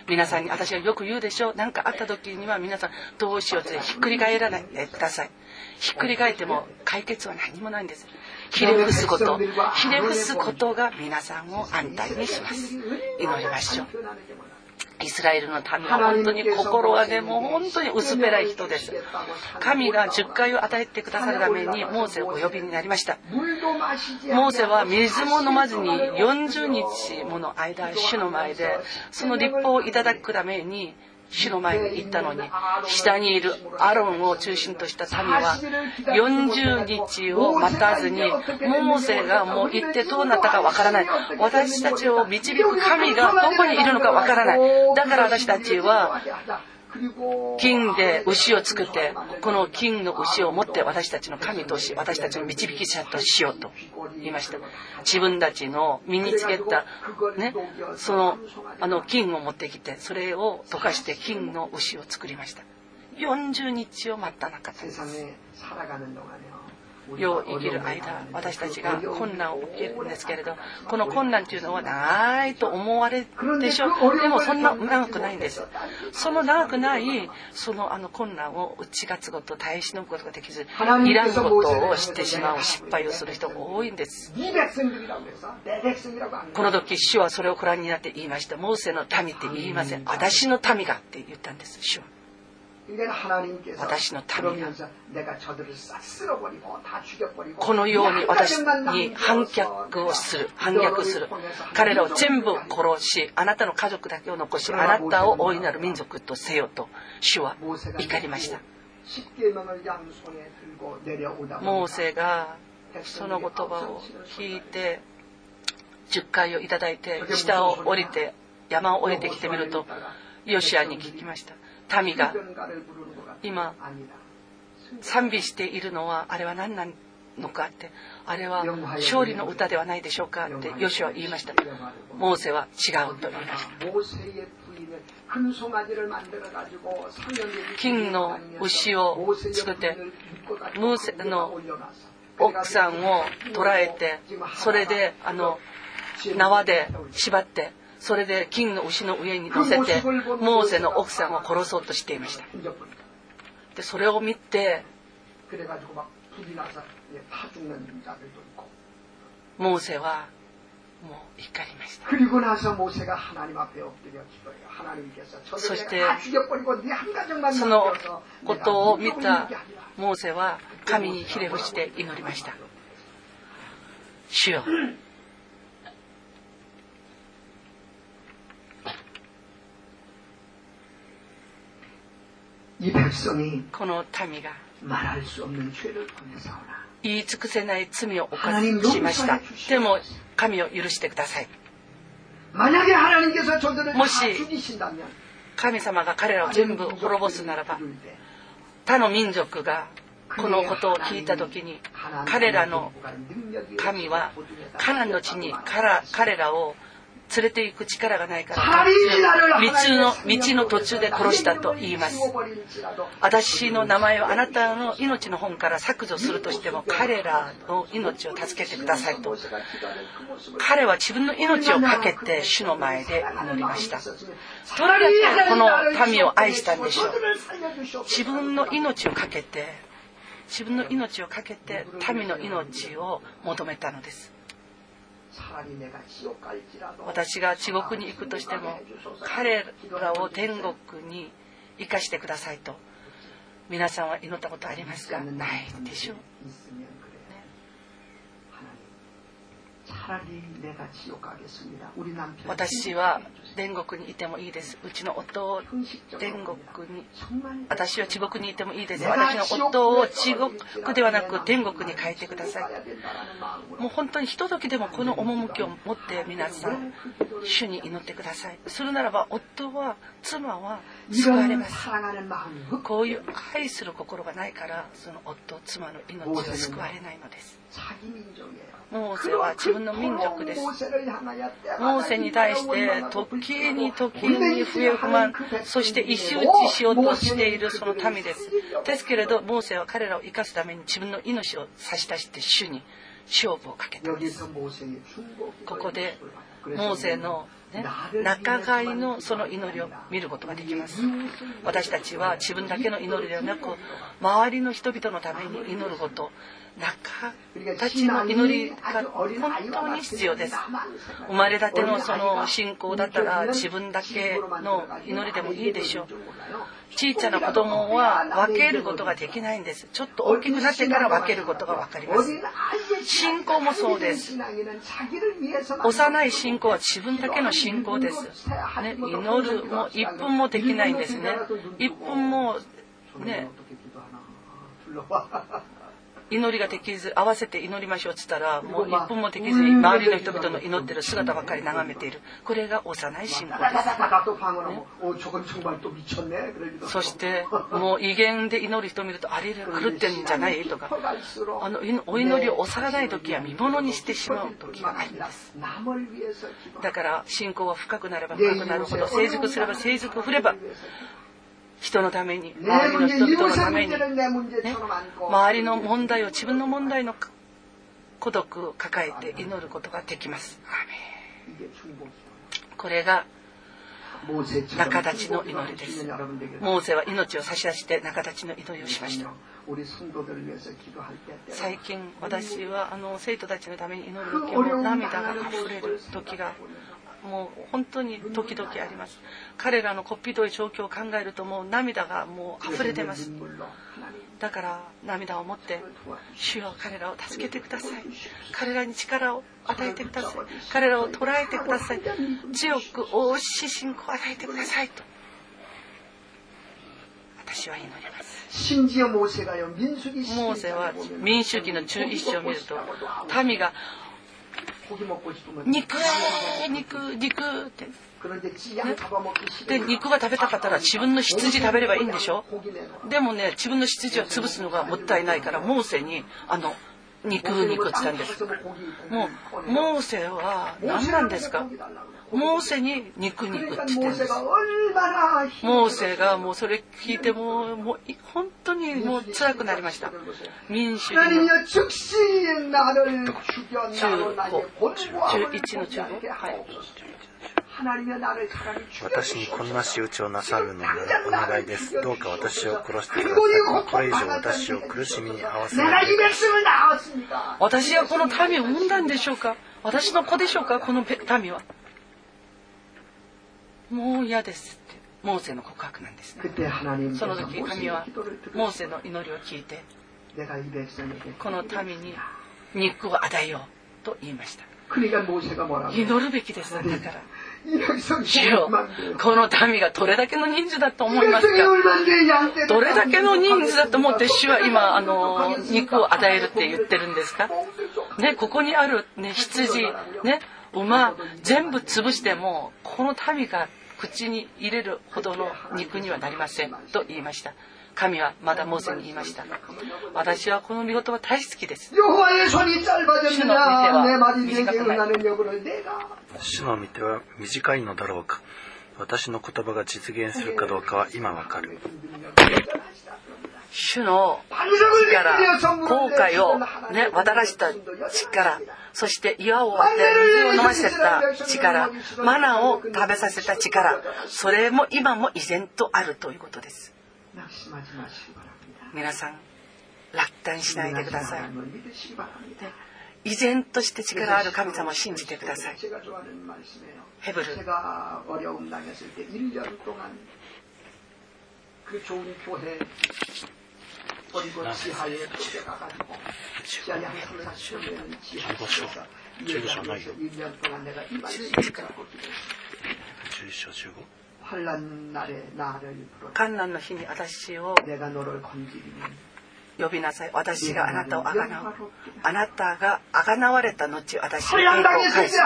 皆さんに私はよく言うでしょう。何かあった時には皆さんどうしようってひっくり返らない。でください。ひっくり返っても解決は何もないんです。ひれ伏すこと。ひれ伏すことが皆さんを安泰にします。祈りましょう。イスラエルの民は本当に心はね、もう本当に薄っぺらい人です。神が10回を与えてくださるためにモーセをお呼びになりました。モーセは水も飲まずに40日もの間、主の前で、その立法をいただくために、主の前に行ったのに、下にいるアロンを中心とした民は、40日を待たずに、モーセがもう行ってどうなったかわからない。私たちを導く神がどこにいるのかわからない。だから私たちは、金で牛を作って、この金の牛を持って私たちの神とし、私たちの導き者としようと言いました。自分たちの身につけた、ね、その、あの金を持ってきて、それを溶かして金の牛を作りました。40日を待った中です。世を生きる間私たちが困難を受けるんですけれどこの困難というのはないと思われるでしょう。でもそんな長くないんです。その長くないそのあの困難を打ち勝つこと耐え忍ぶことができずいらんことをしてしまう失敗をする人が多いんです。この時主はそれをご覧になって言いました。モーセの民って言いません。私の民がって言ったんです主は。私の民が。このように私に反逆をする反逆する。彼らを全部殺しあなたの家族だけを残しあなたを大いなる民族とせよと主は怒りました。モーセがその言葉を聞いて10回をいただいて下を降りて山を降りてきてみるとヨシアに聞きました民が今賛美しているのはあれは何なのかってあれは勝利の歌ではないでしょうかってヨシは言いましたモーセは違うと言いました。金の牛を作ってムーセの奥さんを捕らえてそれであの縄で縛ってそれで金の牛の上に乗せてモーセの奥さんを殺そうとしていました。でそれを見てモーセはもう怒りました。そしてそのことを見たモーセは神にひれ伏して祈りました。主よこの民が言い尽くせない罪を犯しました。でも神を許してください。もし神様が彼らを全部滅ぼすならば他の民族がこのことを聞いた時に彼らの神はカナンの地に彼らを連れて行く力がないから。道の道の途中で殺したと言います。私の名前をあなたの命の本から削除するとしても彼らの命を助けてくださいと。彼は自分の命を懸けて主の前で祈りました。どれだけこの民を愛したんでしょう。自分の命を懸けて自分の命を懸けて民の命を求めたのです私が地獄に行くとしても彼らを天国に生かしてくださいと皆さんは祈ったことありますか？ないでしょう。私は天国にいてもいいです。うちの夫を天国に、私は地獄にいてもいいです。私の夫を地獄ではなく天国に変えてください。もう本当にひとときでもこの趣を持って皆さん、主に祈ってください。するならば夫は、妻は救われます。こういう愛する心がないから、その夫、妻の命は救われないのです。モーセは自分の民族です。モーセに対して時時に時に笛を不満、そして石打ちしようとしているその民です。ですけれど、モーセは彼らを生かすために自分の命を差し出して主に勝負をかけたんです。ここでモーセの、ね、仲買のその祈りを見ることができます私たちは自分だけの祈りではなく周りの人々のために祈ること仲たちの祈りが本当に必要です。生まれたてのその信仰だったら自分だけの祈りでもいいでしょう。小さな子供は分けることができないんです。ちょっと大きくなってから分けることが分かります。信仰もそうです。幼い信仰は自分だけの信仰です、ね、祈るも1分もできないんですね。1分もね。祈りができず合わせて祈りましょうっつったらもう1分もできずに周りの人々の祈ってる姿ばかり眺めている。これが幼い信仰です、ね、そしてもう威厳で祈る人を見るとあれ狂ってんじゃないとかあのお祈りを押さらない時は見物にしてしまう時があります。だから信仰は深くなれば深くなるほど成熟すれば成熟振れば人のために周りの人々のために、ね、周りの問題を自分の問題の孤独を抱えて祈ることができます。これが仲立ちの祈りです。モーセは命を差し出して仲立ちの祈りをしました。最近私はあの生徒たちのために祈る時も涙が溢れる時がもう本当に時々あります。彼らのこっぴどい状況を考えるともう涙がもう溢れてます。だから涙を持って主よ彼らを助けてください。彼らに力を与えてください。彼らを捉えてください。強く大し信仰を与えてくださいと。私は祈ります。モーセは民主記の11章を見ると民が肉肉肉って、ね、で肉が食べたかったら自分の羊食べればいいんでしょでもね自分の羊を潰すのがもったいないからモーセにあの肉肉って言ったんですもうモーセは何なんですかモーセに肉肉って言ってるんですモーセがもうそれ聞いてももう本当にもう辛くなりました。民主主義の中中1の中はい。私にこんな仕打ちをなさるのならお願いです。どうか私を殺してください。これ以上私を苦しみに合わせないで。私はこの民を産んだんでしょうか。私の子でしょうか。この民は。もう嫌ですって。モーセの告白なんですね。その時神はモーセの祈りを聞いてこの民に肉を与えようと言いました。祈るべきです。だから。主よこの民がどれだけの人数だと思いますか？どれだけの人数だと思って主は今あの肉を与えるって言ってるんですか？ねここにある、ね、羊ね馬全部潰してもこの民が口に入れるほどの肉にはなりませんと言いました。神はまだモーセに言いました。私はこの見事は大好きです。主の見ては短くない主の見ては短いのだろうか。私の言葉が実現するかどうかは今わかる主の力後悔をね渡らした力そして岩を割って水を飲ませた力マナを食べさせた力それも今も依然とあるということです。皆さん落胆しないでください。依然として力ある神様を信じてください。ヘブル。버 리고지하에쫓겨가가지고지하양삼사시험에는지하에서1년에서1년동안내가이말씀을잡고기도했환란날에나를부르간난의日に私を내가너를건드리면 呼びなさい。私があなたをあがなう。あなたがあがなわれた後、私に栄光を返す。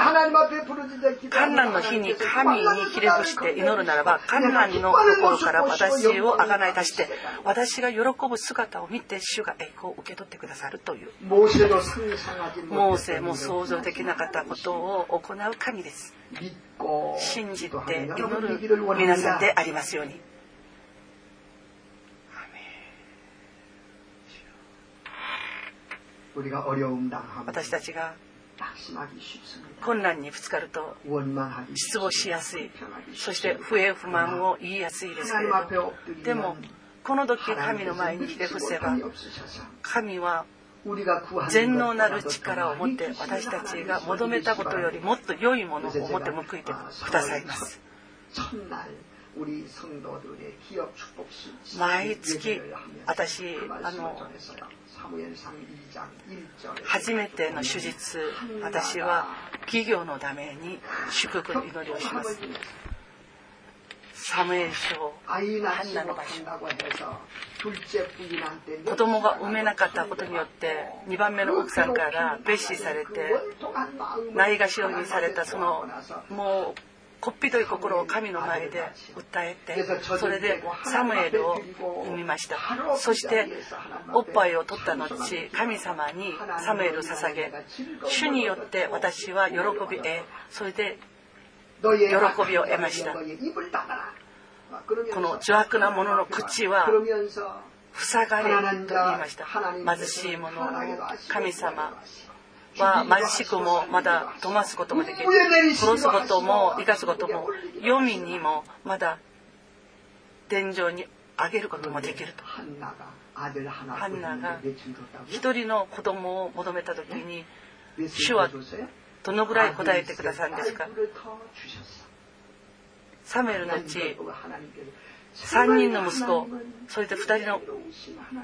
観覧の日に神にひれ伏して祈るならば、観覧の心から私をあがない出して、私が喜ぶ姿を見て、主が栄光を受け取ってくださるという。モーセも想像できなかったことを行う神です。信じて祈る皆さんでありますように。私たちが困難にぶつかると失望しやすい。そして不平不満を言いやすいですけれどでもこの時神の前にひれ伏せば神は全能なる力を持って私たちが求めたことよりもっと良いものを持って報いてくださいます。毎月私あの初めての手術私は企業のために祝福の祈りをします。サムエル書ハンナの場所子供が産めなかったことによって2番目の奥さんから蔑視されてないがしろにされたそのもうこっぴどい心を神の前で訴えてそれでサムエルを産みました。そしておっぱいを取った後神様にサムエルを捧げ主によって私は喜び得それで喜びを得ました。この邪悪な者の口は塞がれと言いました貧しい者神様は貧しくもまだ飛ますこともできる殺すことも生かすことも黄泉にもまだ天井に上げることもできるとハンナが一人の子供を求めた時に主はどのぐらい答えてくださるんですかサムエルのうち3人の息子それで2人の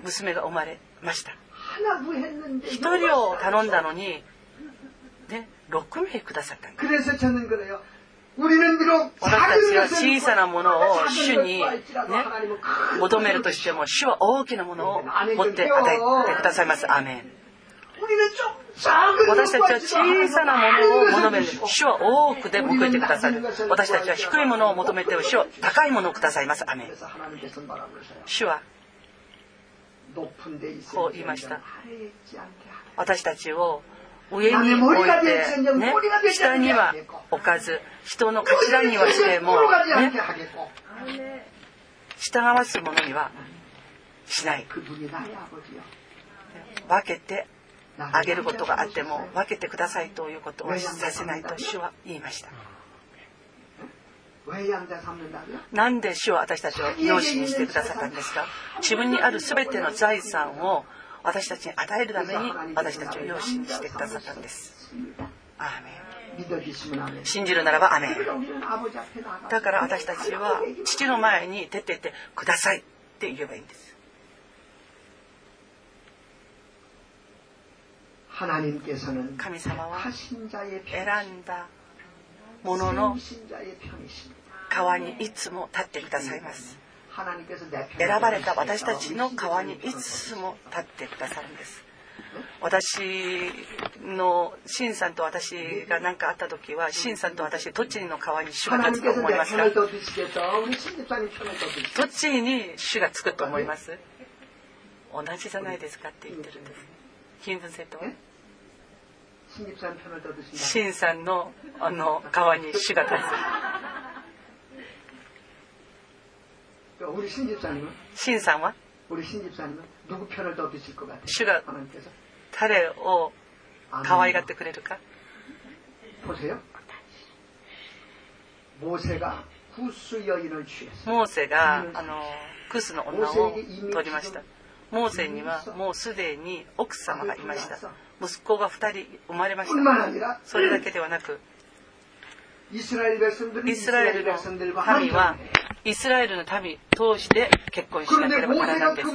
娘が生まれました1人を頼んだのに、ね、6名くださったんだ。私たちは小さなものを主に、ね、求めるとしても主は大きなものを持って与えてくださいます。アメン。私たちは小さなものを求める。主は多くで報いてくださる。私たちは低いものを求めて、主は高いものをくださいます。アメン。主はこう言いました。私たちを上に置いて、ね、下には置かず人の頭にはしても、ね、従わすものにはしない分けてあげることがあっても分けてくださいということをさせないと主は言いました。なんで主は私たちを養子にしてくださったんですか自分にある全ての財産を私たちに与えるために私たちを養子にしてくださったんです。アーメン信じるならばアメンだから私たちは父の前に出てってくださいって言えばいいんです神様は選んだものの川にいつも立ってくださいます。選ばれた私たちの川にいつも立ってくださるんです。私のシンさんと私が何かあった時はシンさんと私栃木の川に主が立つと思いますか？栃木に主がつくと思います？同じじゃないですかって言ってるんです。金文生とは？新さんのあの川に主が立つ新さんは主が誰を可愛がってくれるかモーセがあのクスの女を取りましたモーセにはもうすでに奥様がいました息子が2人生まれましたそれだけではなくイスラエルの民はイスラエルの民通して結婚しなければならないんです。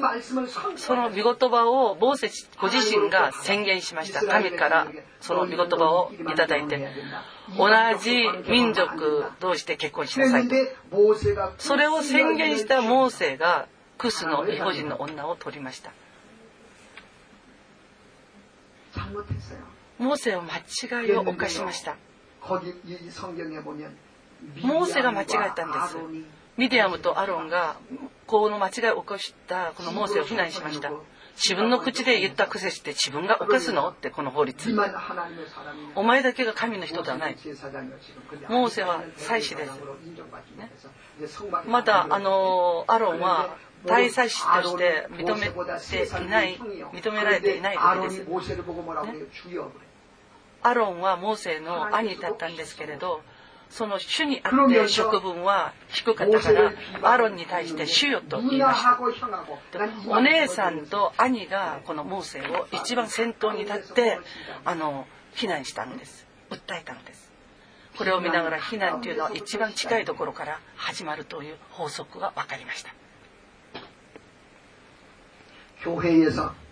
その御言葉をモーセご自身が宣言しました。神からその御言葉をいただいて同じ民族同士で結婚しなさいと。それを宣言したモーセがクスの異邦人の女を取りました。モーセは間違いを犯しました。モーセが間違えたんですミディアムとアロンがこの間違いを起こしたこのモーセを非難しました。自分の口で言った癖して自分が犯すのってこの法律。お前だけが神の人ではない。モーセは祭司です、ね、まだあのアロンは大祭司として認めていない認められていないわけです、ね、アロンはモーセの兄だったんですけれどその主にあって職分は低かったからアロンに対して主よと。言いましたお姉さんと兄がこのモーセを一番先頭に立ってあの避難したんです。訴えたのです。これを見ながら避難というのは一番近いところから始まるという法則が分かりました。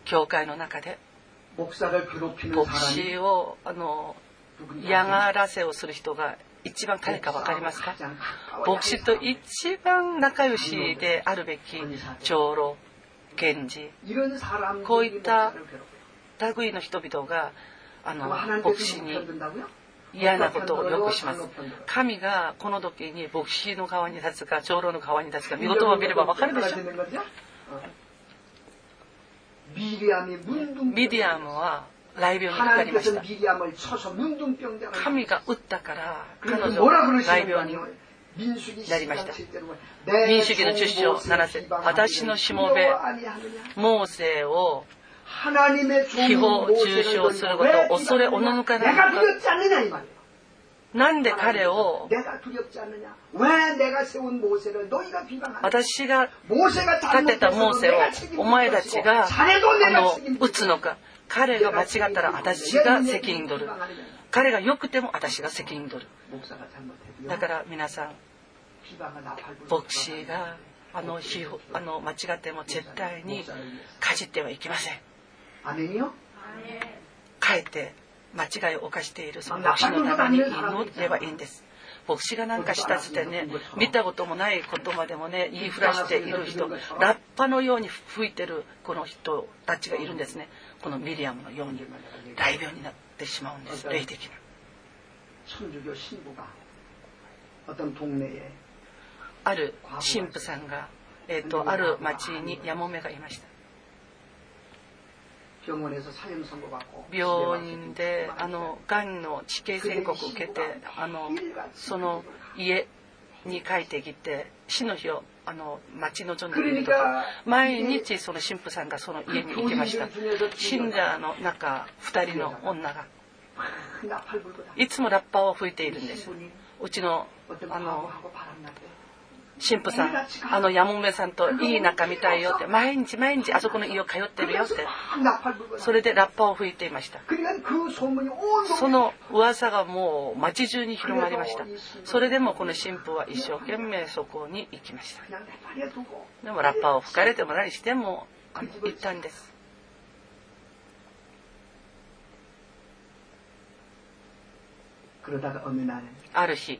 教会の中で牧師をあの嫌がらせをする人が一番彼か分かりますか？牧師と一番仲良しであるべき長老検事こういった類の人々があの牧師に嫌なことをよくします。神がこの時に牧師の側に立つか長老の側に立つか見事を見れば分かるでしょ？う。ビディアムは雷病にかかりました。神が打ったから彼女は雷病になりました。民主主義の10章7節私のしもべ、モーセを誹謗中傷することを恐れおののかない。なんで彼を私が立てたモーセをお前たちがあの打つのか彼が間違ったら私が責任取る。彼が良くても私が責任取る。だから皆さん牧師があのあの間違っても絶対にかじってはいけません。かえって間違いを犯しているその牧師のために祈ればいいんです。牧師が何かしたってね見たこともないことまでもね言いふらしている人ラッパのように吹いてるこの人たちがいるんですねこのミリアムのように大病になってしまうんです霊的な。ある神父さんが、えーと、ある町にやもめがいました。病院であのがんの地形宣告を受けてあのその家に帰ってきて死の日をあの待ち望んでいるとか毎日その神父さんがその家に行きました。信者の中2人の女が。いつもラッパを吹いているんです。うちのあの神父さん、あの、やもめさんといい仲みたいよって、毎日毎日あそこの家を通ってるよって、それでラッパを吹いていました。その噂がもう街中に広まりました。それでもこの神父は一生懸命そこに行きました。でもラッパを吹かれても何しても行ったんです。ある日、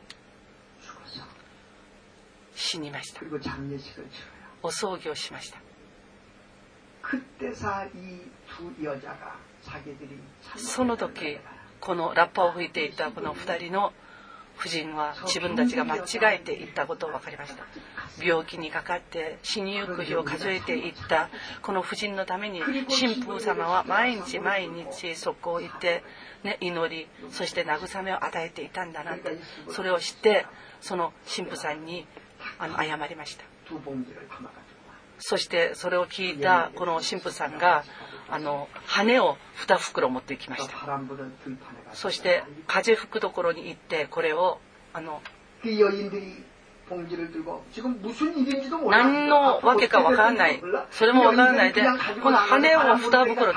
死にました。お葬儀をしました。その時このラッパを吹いていたこの2人の夫人は自分たちが間違えていったことを分かりました。病気にかかって死にゆく日を数えていったこの夫人のために神父様は毎日毎日そこを行って、ね、祈りそして慰めを与えていたんだなってそれを知ってその神父さんにあの謝りましたそしてそれを聞いたこの神父さんがあの羽を2袋持ってきましたそして風吹くところに行ってこれをあの何のわけかわからない。それもわからないで、この羽を2袋、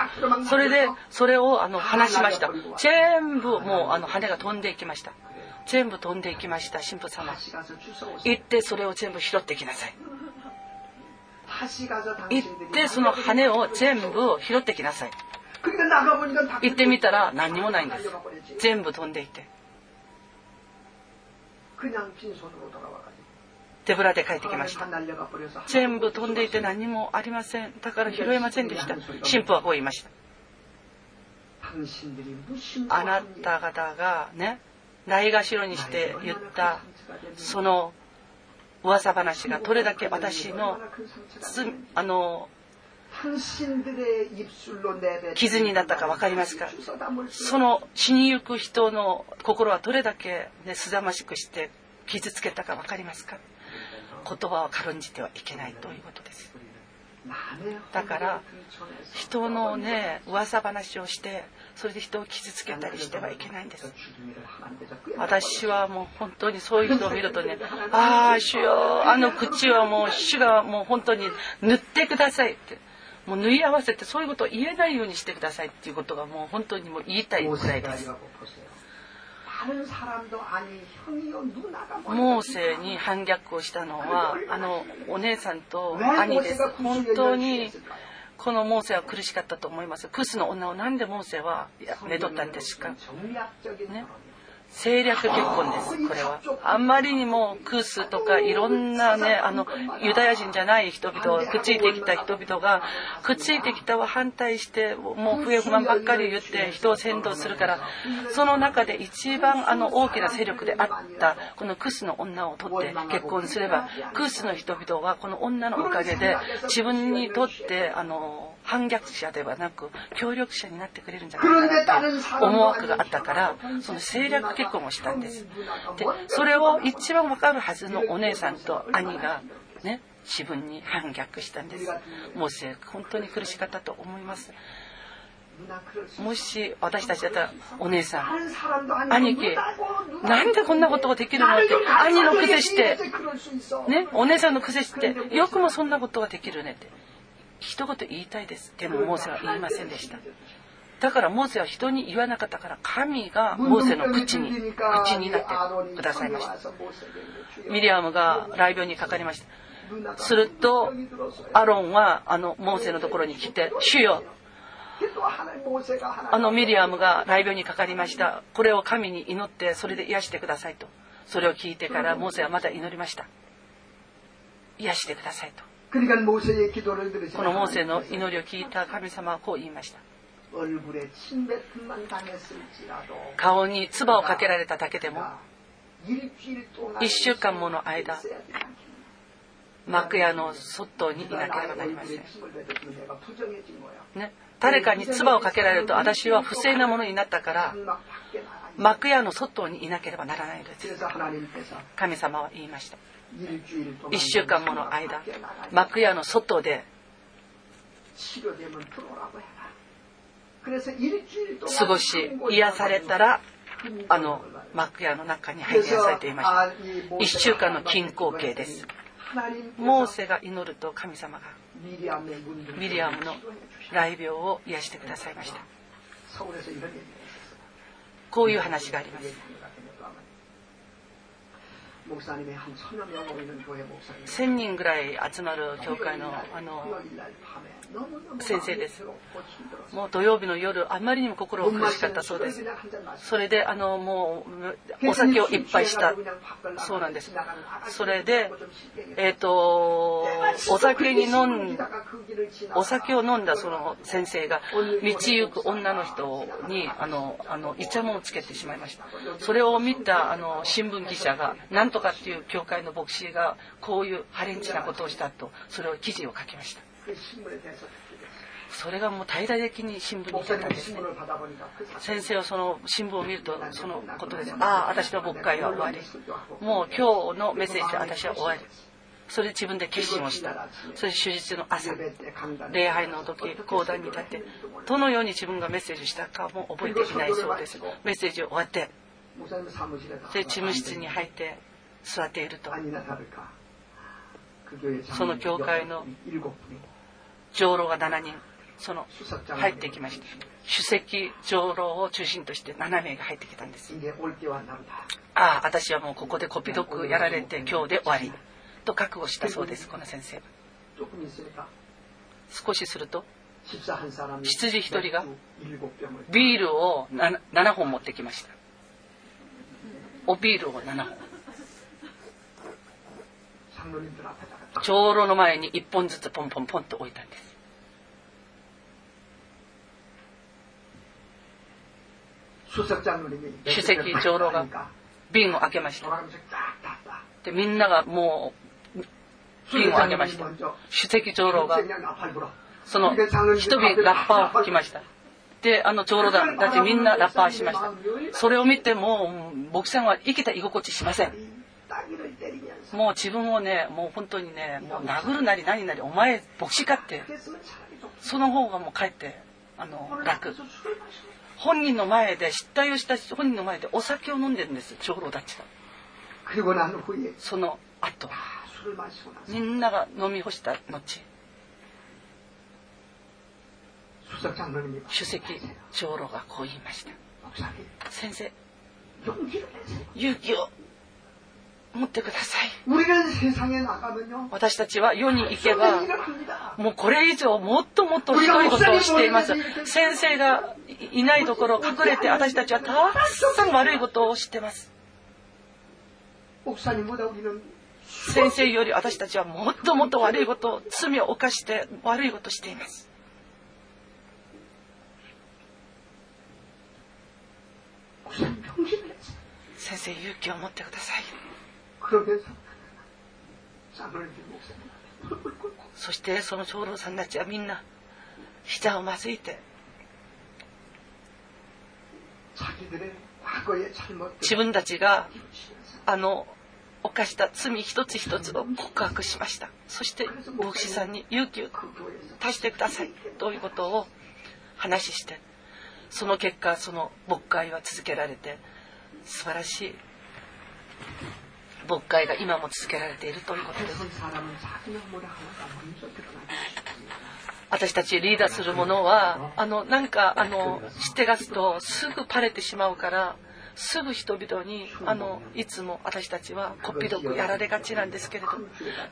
それで、それをあの離しました。全部もうあの羽が飛んでいきました。全部飛んでいきました神父様。行ってそれを全部拾ってきなさい。行ってその羽を全部拾ってきなさい。行ってみたら何にもないんです。全部飛んでいて。手ぶらで帰ってきました。全部飛んでいて何もありません。だから拾えませんでした。神父はこう言いました。あなた方がねないがしろにして言ったその噂話がどれだけ私のあの傷になったか分かりますか？その死にゆく人の心はどれだけ、ね、すざましくして傷つけたか分かりますか？言葉を軽んじてはいけないということです。だから人のね噂話をしてそれで人を傷つけたりしてはいけないんです。私はもう本当にそういう人を見るとね ああ主よあの口はもう主がもう本当に塗ってくださいって。もう縫い合わせてそういうことを言えないようにしてくださいっていうことがもう本当にもう言いたいくらいです。モーセに反逆をしたのはあのお姉さんと兄です。本当にこのモーセは苦しかったと思います。クスの女をなんでモーセは寝取ったんですか、ね、政略結婚です。これは。あんまりにもクースとかいろんなねあのユダヤ人じゃない人々くっついてきた人々がくっついてきたは反対してもう不平不満ばっかり言って人を先導するからその中で一番あの大きな勢力であったこのクスの女を取って結婚すればクースの人々はこの女のおかげで自分にとってあの反逆者ではなく協力者になってくれるんじゃないかなって思惑があったからその政略結婚をしたんです。でそれを一番わかるはずのお姉さんと兄がね自分に反逆したんです。もう本当に苦しかったと思います。もし私たちだったらお姉さん兄貴なんでこんなことができるのって兄の癖してねお姉さんの癖してよくもそんなことができるねって一言言いたいです。でもモーセは言いませんでした。だからモーセは人に言わなかったから神がモーセの口に口になってくださいました。ミリアムが雷病にかかりました。するとアロンはあのモーセのところに来て「主よ。あのミリアムが雷病にかかりました。これを神に祈ってそれで癒してください」と。それを聞いてからモーセはまた祈りました。癒してくださいとこのモーセの祈りを聞いた神様はこう言いました。顔に唾をかけられただけでも1週間もの間幕屋の外にいなければなりません、ね、誰かに唾をかけられると私は不正なものになったから幕屋の外にいなければならないのです。神様は言いました1週間もの間。幕屋の外で。過ごし癒されたらあの幕屋の中に入りなさいと言いました。1週間の均衡形です。モーセが祈ると神様がミリアムの雷病を癒してくださいました。こういう話があります1000人ぐらい集まる教会のあの先生です。もう土曜日の夜あまりにも心を苦しかったそうです。それであのもうお酒をいっぱいした。そうなんです。それでえっ、ー、とお酒に飲んお酒を飲んだその先生が道行く女の人にあのあのイチャモンをつけてしまいました。それを見たあの新聞記者がなんとかっていう教会の牧師がこういうハレンチなことをしたとそれを記事を書きました。それがもう大々的に新聞に出たんですね。先生はその新聞を見るとそのことです。ああ私の牧会は終わり。もう今日のメッセージは私は終わり。それで自分で決心をした。それで手術の朝礼拝の時講談に立ってどのように自分がメッセージしたかも覚えていないそうです。メッセージ終わってで事務室に入って座っていると。その教会の長老が7人。その入ってきました首席長老を中心として7名が入ってきたんです。ああ私はもうここでコピドクやられて今日で終わり。と覚悟したそうですこの先生は。少しすると羊一人がビールを 7, 7本持ってきました。おビールを7本長老の前に1本ずつポンポンポンと置いたんです。主席長老が瓶を開けました。でみんながもう瓶を開けました。主席長老がその一瓶ラッパーを吹きました。であの長老団たちみんなラッパーしました。それを見ても牧師さんは生きた居心地しませんもう自分をねもう本当にねもう殴るなり何なりお前牧師かってその方がもうかえってあの楽。本人の前で失態をした本人の前でお酒を飲んでるんです長老たちがその後。みんなが飲み干した後。主席長老がこう言いました。先生。勇気を。持ってください。私たちは世に行けば、もうこれ以上もっともっとひどいことをしています。先生がいないところ隠れて私たちはたくさん悪いことをしてます。先生より私たちはもっともっと悪いことを、罪を犯して悪いことをしています。先生勇気を持ってください。그러면서 장로님 목사님 훌훌 끓고 そしてその長老さんたちはみんな膝をまずいて 자기들의 과거의 잘못들 自分たちが 이루시면서 あの犯した罪一つ一つを告白しましたそして牧師さんに勇気を 그 교회에서 足してくださいということを話してその結果その牧会は続けられて素晴らしい 牧会が今も続けられているということです。私たちリーダーするものはあのなんかあの知ってがすとすぐパレてしまうからすぐ人々にあのいつも私たちはこっぴどくやられがちなんですけれど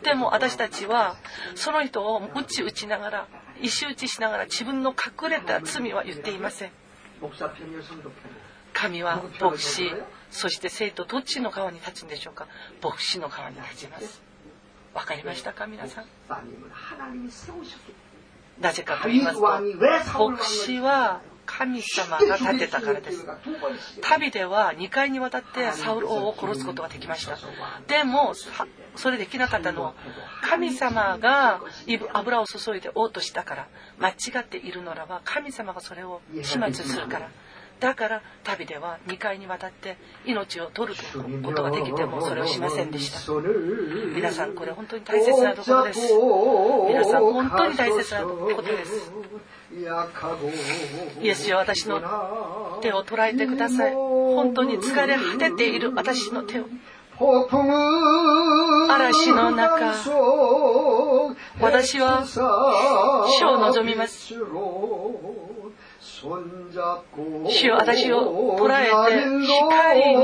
でも私たちはその人を打ち打ちながら石打ちしながら自分の隠れた罪は言っていません。神は牧師。そして生徒どっちの側に立つんでしょうか？牧師の側に立ちます。わかりましたか？皆さん。なぜかと言いますと牧師は神様が立てたからです。旅では2回にわたってサウル王を殺すことができました。でもそれできなかったのは神様が油を注いで王としたから間違っているならば神様がそれを始末するから。だから、旅では2回にわたって命を取ることができても、それをしませんでした。皆さん、これ本当に大切なところです。皆さん、本当に大切なことです。イエスよ私の手を捉えてください。本当に疲れ果てている私の手を。嵐の中、私は主を望みます。主よ私を捉えて光に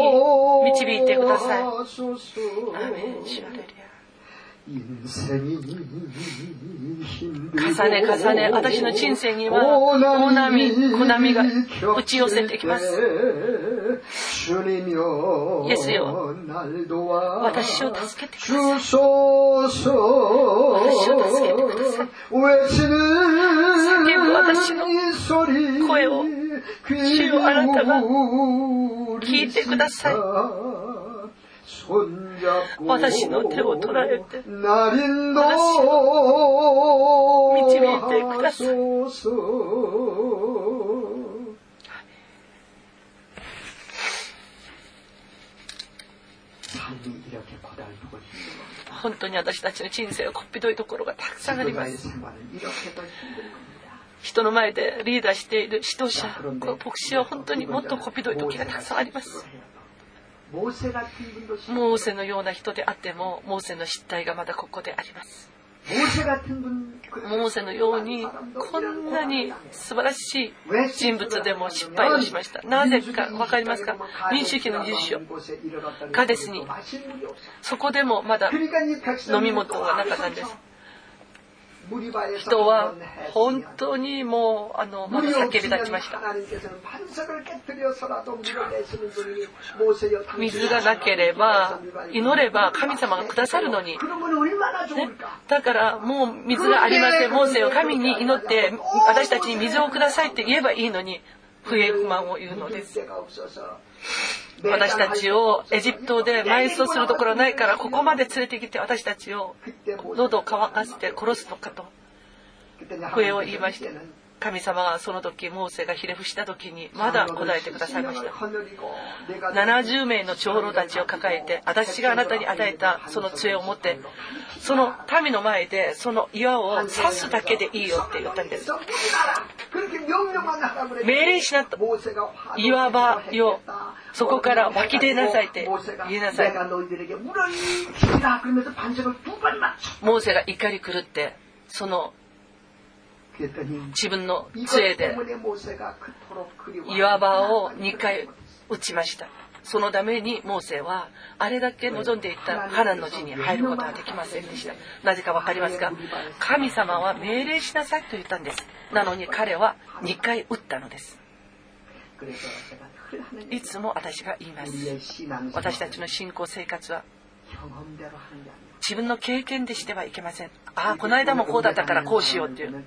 導いてください。アメン主アレルヤ重ね重ね私の人生には大波、小波が打ち寄せてきます。イエスよ私を助けてください。私を助けてください。叫ぶ私の声を主よあなたが聞いてください。私の手を捉えて私を導いてください。本当に私たちの人生はこっぴどいところがたくさんあります。人の前でリーダーしている指導者、牧師は本当にもっとこっぴどい時がたくさんあります。モーセのような人であっても、モーセの失態がまだここであります。モーセのように、こんなに素晴らしい人物でも失敗をしました。なぜかわかりますか？民主主義の20章。カデスに、そこでもまだ飲み物がなかったんです。人は本当にもうあのまだ叫び立ちました。水がなければ祈れば神様がくださるのに、ね、だからもう水がありません。モーセを神に祈って私たちに水をくださいって言えばいいのに不平不満を言うのです私たちをエジプトで埋葬するところないからここまで連れてきて私たちを喉を乾かして殺すのかと笛を言いまして神様がその時モーセがひれ伏した時にまだ答えてくださいました。70名の長老たちを抱えて私があなたに与えたその杖を持ってその民の前でその岩を刺すだけでいいよって言ったんです。命令しなと岩場よそこから湧き出なさいって言いなさい。モーセが怒り狂ってその自分の杖で岩場を2回打ちました。そのためにモーセはあれだけ望んでいたカナンの地に入ることはできませんでした。なぜか分かりますか神様は命令しなさいと言ったんです。なのに彼は2回打ったのです。いつも私が言います。私たちの信仰生活は自分の経験でしてはいけません。ああ、この間もこうだったからこうしようっていう。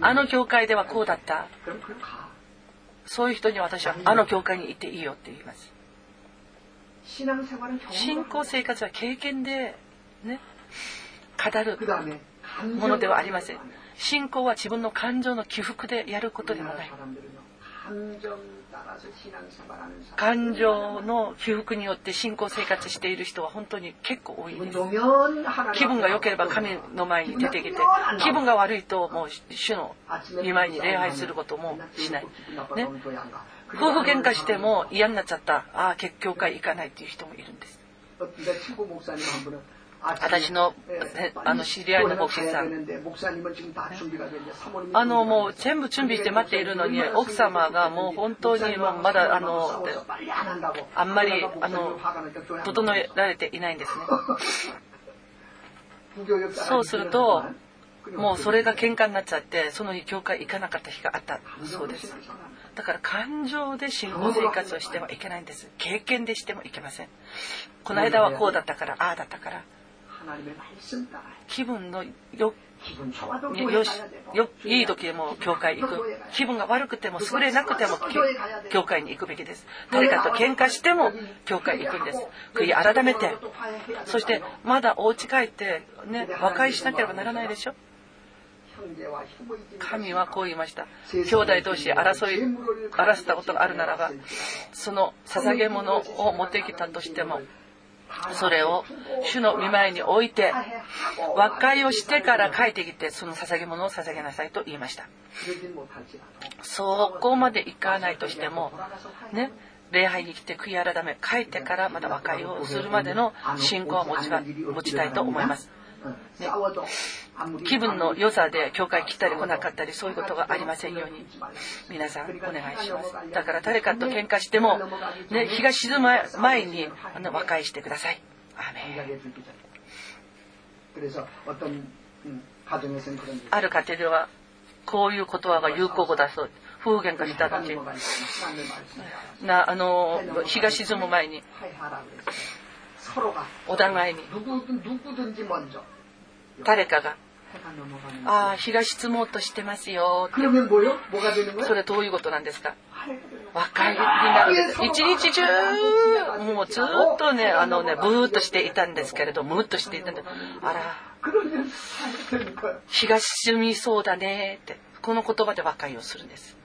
あの教会ではこうだった。そういう人に私はあの教会に行っていいよって言います。信仰生活は経験でね、語るものではありません。信仰は自分の感情の起伏でやることでもない。感情の起伏によって信仰生活している人は本当に結構多いです。気分が良ければ神の前に出てきて気分が悪いともう主の見舞いに礼拝することもしない、ね、夫婦喧嘩しても嫌になっちゃった。ああ結教会行かないっていう人もいるんです私のあの知り合いの牧師さん。あのもう全部準備して待っているのに奥様がもう本当にまだあのあんまりあの整えられていないんですね。そうするともうそれが喧嘩になっちゃってその日教会行かなかった日があった。そうです。だから感情で信仰生活をしてはいけないんです。経験でしてもいけません。この間はこうだったからああだったから気分のよよしよいい時でも教会行く気分が悪くても優れなくても教会に行くべきです誰かと喧嘩しても教会行くんです悔い改めてそしてまだお家帰ってね和解しなければならないでしょ神はこう言いました兄弟同士争い争ったことがあるならばその捧げ物を持ってきたとしてもそれを主の見舞いに置いて和解をしてから帰ってきてその捧げ物を捧げなさいと言いました。そこまでいかないとしてもね礼拝に来て悔い改め帰ってからまた和解をするまでの信仰を持ち持ちたいと思います。ね、気分の良さで教会来たり来なかったりそういうことがありませんように。皆さんお願いします。だから誰かと喧嘩しても、ね、日が沈む前にあの和解してください。アメある家庭ではこういう言葉が有効語だそう。夫婦喧嘩した時なあの日が沈む前に。お互いに誰かが。ああ日が沈もうとしてますよ。それどういうことなんですか？若い。になるん。です一日中もうずっとねあのねブーっとしていたんですけれどムッとしていたんであら。日が沈みそうだねって。この言葉で和解をするんです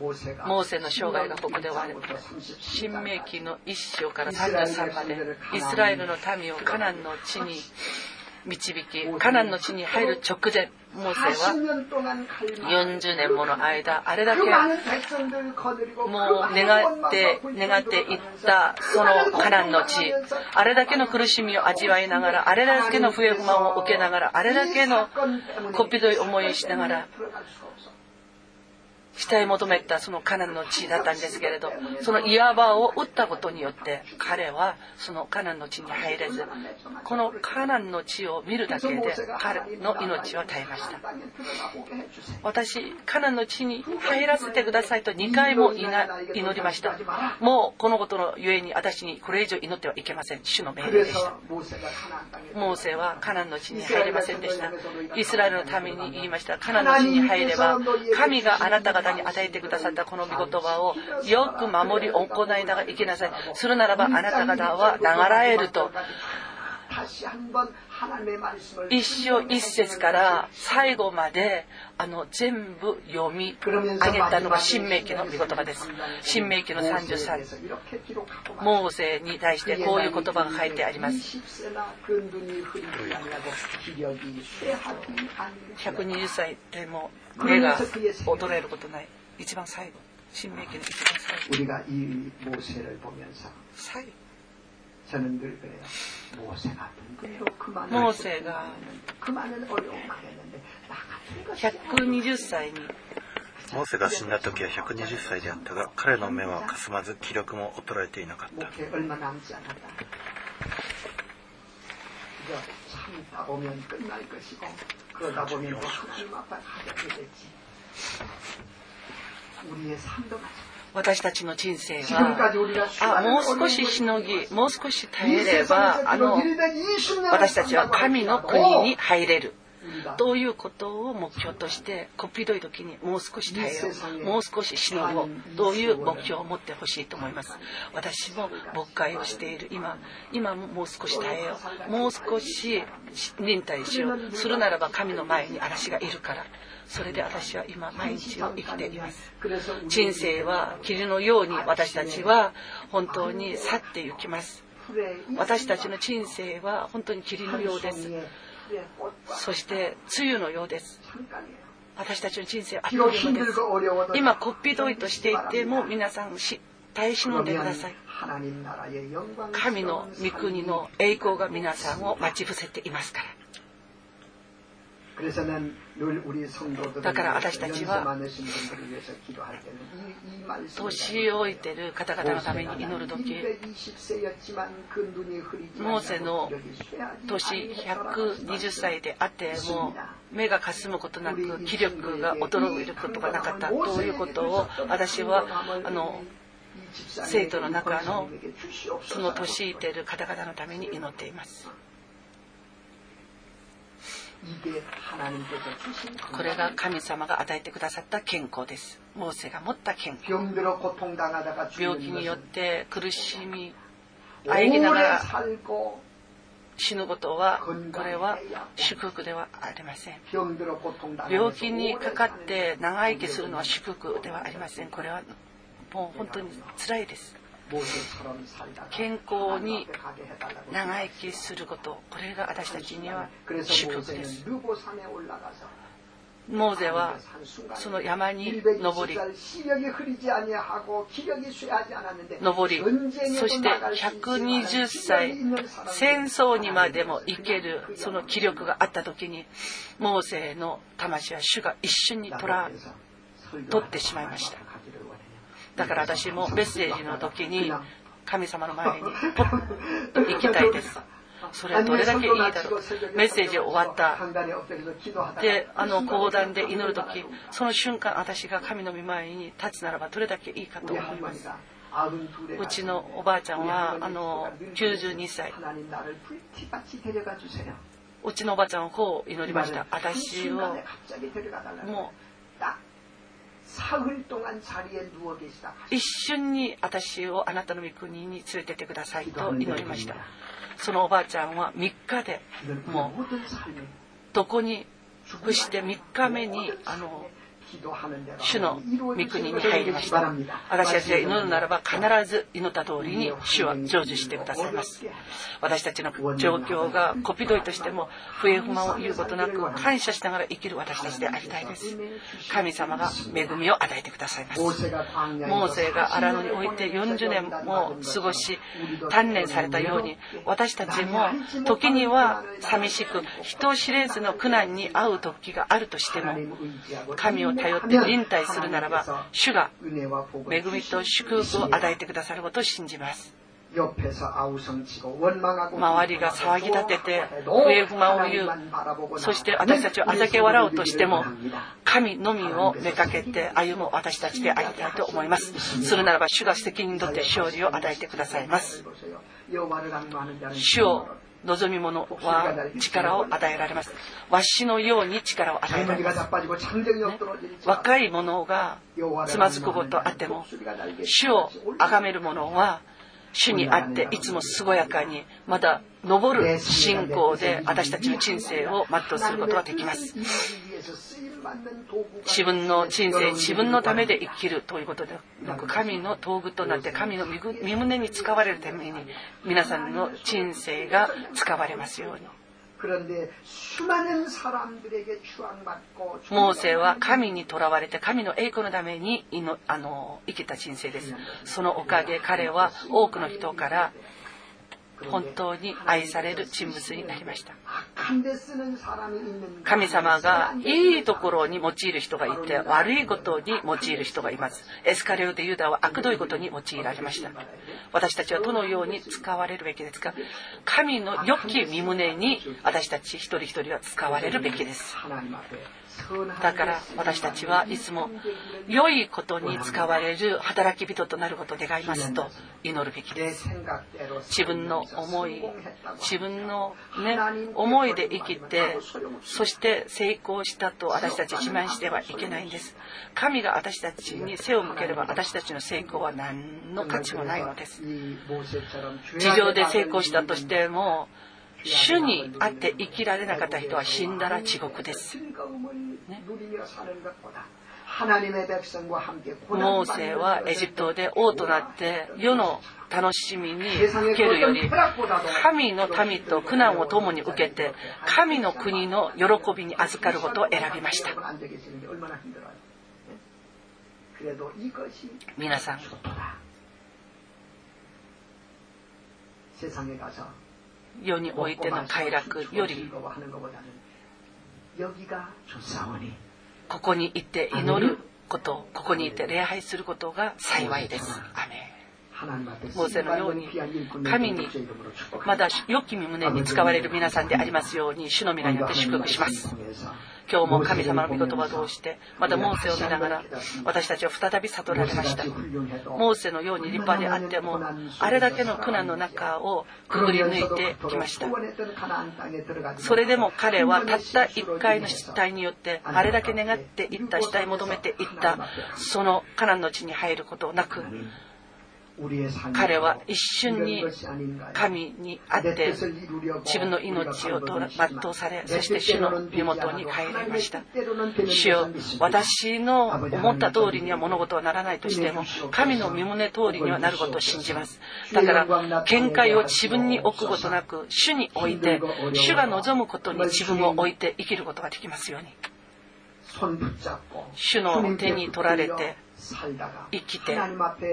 モーセの生涯がここで終わる。新明記の1章から33まで。イスラエルの民をカナンの地に導きカナンの地に入る直前モーセは40年もの間あれだけもう願って願っていったそのカナンの地。あれだけの苦しみを味わいながらあれだけの不平不満を受けながらあれだけのこっぴどい思いをしながら慕い求めたそのカナンの地だったんですけれどその岩場を打ったことによって彼はそのカナンの地に入れずこのカナンの地を見るだけで彼の命は絶えました。私カナンの地に入らせてくださいと2回も祈りました。もうこのことのゆえに私にこれ以上祈ってはいけません。主の命令でした。モーセはカナンの地に入れませんでした。イスラエルのために言いました。カナンの地に入れば神があなた方に与えてくださったこの御言葉をよく守り行いながら生きなさい。するならばあなた方は流らえると。一章一節から最後まであの全部読み上げたのが新明記の御言葉です。新明記の33モーセに対してこういう言葉が書いてあります。120歳でも目が衰えることない一番最後新明記の一番最後最後 저는 늘 그래요. 모세가 그대로 그 많은 모세가 그 많은 어려움 당했는데 나 같은 것이 120歳にモーセが死んだ時は120歳であったが彼の目はかすまず気力も衰えていなかった 목회 얼마 남지 않았다. 그저 참다 보면 끝날 것이고 그러다 보면 또 하나님 앞에 하게 되겠지. 우리의 삶도 마찬가지. 私たちの人生はあもう少ししのぎもう少し耐えればあの私たちは神の国に入れる ということを目標としてこっぴどい時にもう少し耐えようもう少ししのごうという目標を持ってほしいと思います。私も牧会をしている今今ももう少し耐えようもう少し忍耐しよう。するならば神の前に嵐がいるからそれで私は今毎日を生きています。人生は霧のように私たちは本当に去って行きます。私たちの人生は本当に霧のようですそして梅雨のようです。私たちの人生はあっという間です。今こっぴどいとしていても皆さんし耐え忍んでください。神の御国の栄光が皆さんを待ち伏せていますからだから私たちは年老いてる方々のために祈る時モーセの年120歳であっても目がかすむことなく気力が衰えることがなかったということを私はあの生徒の中のその年いてる方々のために祈っています。これが神様が与えてくださった健康です。モーセが持った健康。病気によって苦しみ、あえぎながら死ぬことは、これは祝福ではありません。病気にかかって長生きするのは祝福ではありません。これはもう本当に辛いです。健康に長生きすることこれが私たちには祝福です。モーゼはその山に登り登りそして120歳戦争にまでも行けるその気力があった時にモーセの魂は主が一瞬に取ら取ってしまいました。だから私もメッセージの時に神様の前にポッと行きたいです。それはどれだけいいだろう。メッセージ終わった。で、あの講談で祈る時、その瞬間私が神の御前に立つならばどれだけいいかと思います。うちのおばあちゃんはあの92歳。うちのおばあちゃんはこう祈りました。私をもう一瞬に私をあなたの御国に連れてってくださいと祈りましたそのおばあちゃんは3日でもうどこに伏して3日目にあの主の御国に入りました。私たちが祈るならば必ず祈った通りに主は成就してくださいます。私たちの状況がこぴどいとしても不平不満を言うことなく感謝しながら生きる私たちでありたいです。神様が恵みを与えてくださいます。モーセが荒野において40年も過ごし鍛錬されたように私たちも時には寂しく人知れずの苦難に遭う時があるとしても神を頼って忍耐するならば主が恵みと祝福を与えてくださることを信じます。周りが騒ぎ立てて不平不満を言う。そして私たちをあざけ笑おうとしても神のみをめかけて歩む私たちでありたいと思います。するならば主が責任とって勝利を与えてくださいます。主を望み者は力を与えられます。わしのように力を与えられます。若い者がつまずくことあっても、主を崇める者は、主にあっていつも健やかにまた昇る信仰で私たちの人生を全うすることができます自分の人生自分のためで生きるということでなく神の道具となって神の身胸に使われるために皆さんの人生が使われますように。モーセは神にとらわれて神の栄光のためにあの生きた人生です。そのおかげ彼は多くの人から本当に愛される人物になりました。神様がいいところに用いる人がいて悪いことに用いる人がいます。エスカレオでユダは悪どいことに用いられました。私たちはどのように使われるべきですか？神の良き身胸に私たち一人一人は使われるべきですだから私たちはいつも良いことに使われる働き人となることを願いますと祈るべきです。自分の思い自分の、ね、思いで生きてそして成功したと私たち自慢してはいけないんです。神が私たちに背を向ければ私たちの成功は何の価値もないのです。地上で成功したとしても主にあって生きられなかった人は死んだら地獄です。ね、モーセはエジプトで王となって世の楽しみに受けるより神の民と苦難を共に受けて神の国の喜びに預かることを選びました。皆さん世においての快楽よりここに行って祈ることここにいて礼拝することが幸いです。アメモーセのように神にまだ良き身胸に使われる皆さんでありますように主の皆によって祝福します。今日も神様の御言葉を通してまたモーセを見ながら私たちは再び悟られました。モーセのように立派であってもあれだけの苦難の中をくぐり抜いてきました。それでも彼はたった1回の失態によってあれだけ願っていった死体求めていったそのカナンの地に入ることなく彼は一瞬に神に会って自分の命を全うされそして主の身元に帰りました。主よ私の思った通りには物事はならないとしても神の身胸通りにはなることを信じます。だから見解を自分に置くことなく主に置いて主が望むことに自分を置いて生きることができますように。主の手に取られて生きて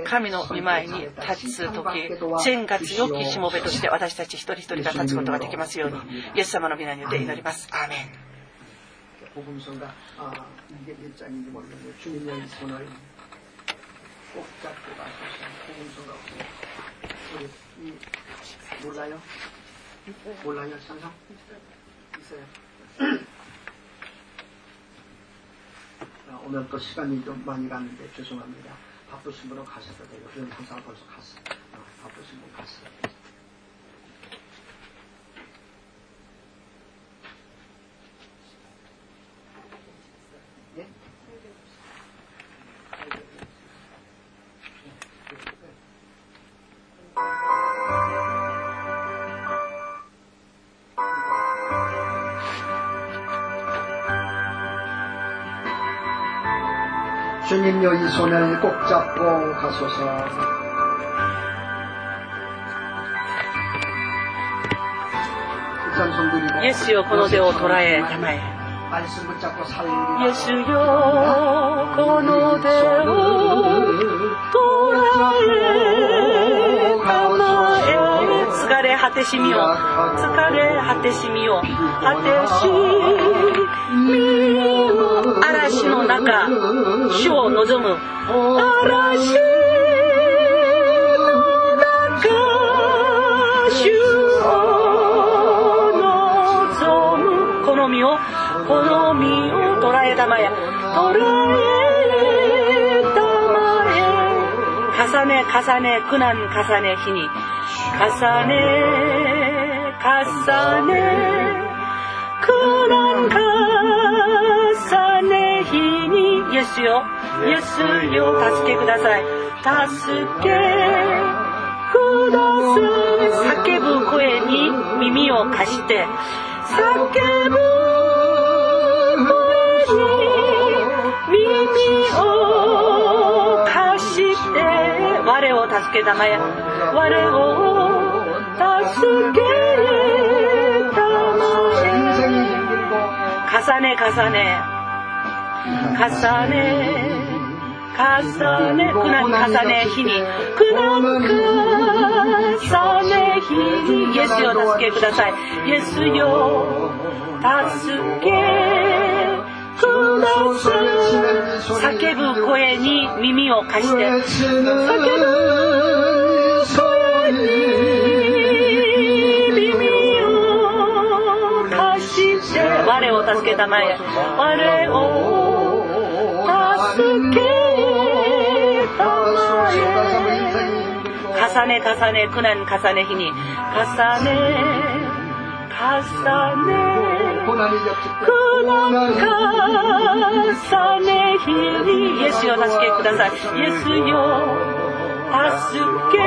神の御前に立つ時全活良きしもべとして私たち一人一人が立つことができますようにイエス様の皆によって祈りますアーメン몰라요몰라요상상있어요 오늘 또 시간이 좀 많이 갔는데 죄송합니다. 바쁘신 분은 가셔도 되고, 그런 항상 벌써 갔어요. 어, 바쁘신 분 갔어요. 주님여 이 손을 꼭 잡고 가소서. 예수여 この手を捉えたまえ 예수여 この手を捉えたまえ疲れ果てしみよ疲れ果てしみよ果てしみ嵐の 中主を望む。嵐の中主を望む。好みを好みを捉えたまえ捉えたまえ重ね重ね苦難重ね日に重ね重ね苦難。にイエスよイエスよ。助けください。助けく叫ぶ声に耳を貸して。叫ぶ声に耳を貸して。我を助けたまえ。我を助けたまえ。重ね重ね重ね重ね苦難重ね日に。苦難重ね日に。イエスよ助けください。イエスよ助け。ください。叫ぶ声に耳を貸して。叫ぶ声に耳を貸して。我を助けたまえ。我を重ね重ね苦難重ね日に重ね重ね苦難重ね日にイエスよ助けくださいイエスよ助け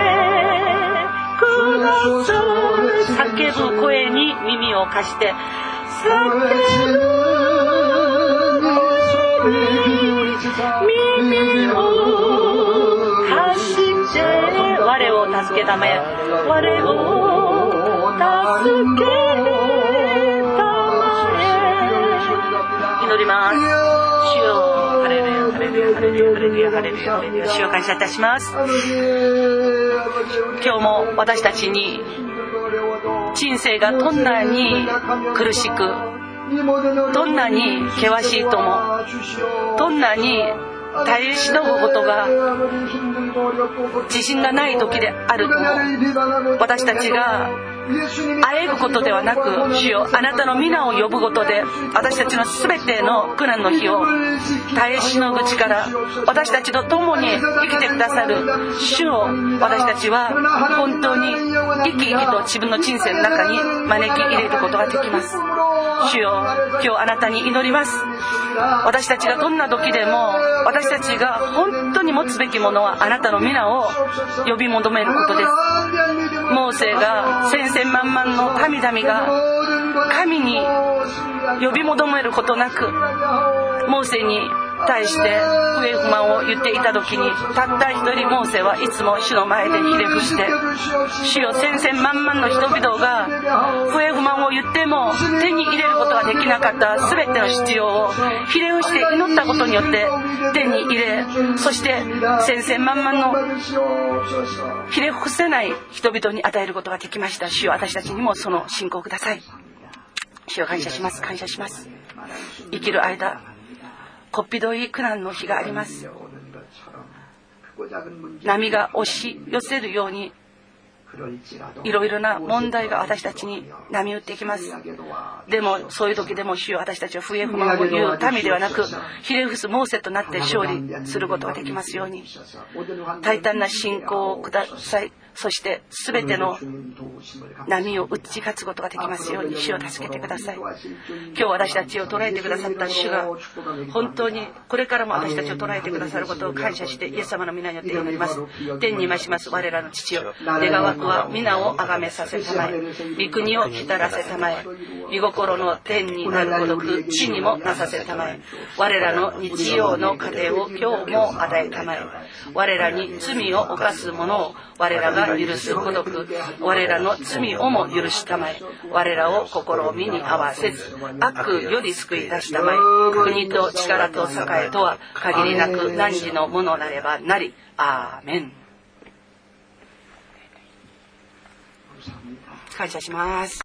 ください叫ぶ声に耳を貸して叫ぶ声に耳を我を助けたまえ。我を助けたまえ。祈ります。主よハレルヤハレルヤハレルヤハレルヤハレルヤハレルヤ主を感謝いたします今日も私たちに人生がどんなに苦しくどんなに険しいともどんなに耐え忍ぶことが自信がない時であると私たちがあえぐことではなく主よあなたの皆を呼ぶことで私たちの全ての苦難の日を耐え忍ぶ力私たちと共に生きてくださる主を私たちは本当に生き生きと自分の人生の中に招き入れることができます。主よ今日あなたに祈ります。私たちがどんな時でも私たちが本当に持つべきものはあなたの皆を呼び求めることです。モーセが千千万万の民々が神に呼び求めることなくモーセに対して不平不満を言っていた時にたった一人モーセはいつも主の前でひれ伏して主よ千千万万の人々が不平不満を言っても手に入れることができなかった全ての必要をひれ伏して祈ったことによって手に入れそして千千万万のひれ伏せない人々に与えることができました。主よ私たちにもその信仰をください。主を感謝します。感謝します。生きる間こっぴどい苦難の日があります。波が押し寄せるようにいろいろな問題が私たちに波打ってきます。でもそういう時でも主よ私たちは不平不満を言う民ではなくひれ伏すモーセとなって勝利することができますように。大胆な信仰をください。そして全ての波を打ち勝つことができますように主を助けてください。今日私たちを捉えてくださった主が本当にこれからも私たちを捉えてくださることを感謝してイエス様の皆によって祈ります。天に増します我らの父よ。願わくは皆を崇めさせたまえ。御国を浸らせたまえ。御心の天になるごとく地にもなさせたまえ。我らの日曜の糧を今日も与えたまえ。我らに罪を犯す者を我らがが許すごとく我らの罪をも許したまえ。我らを試みに合わせず悪より救い出したまえ。国と力と栄とは限りなく汝のものなればなり。アーメン。感謝します。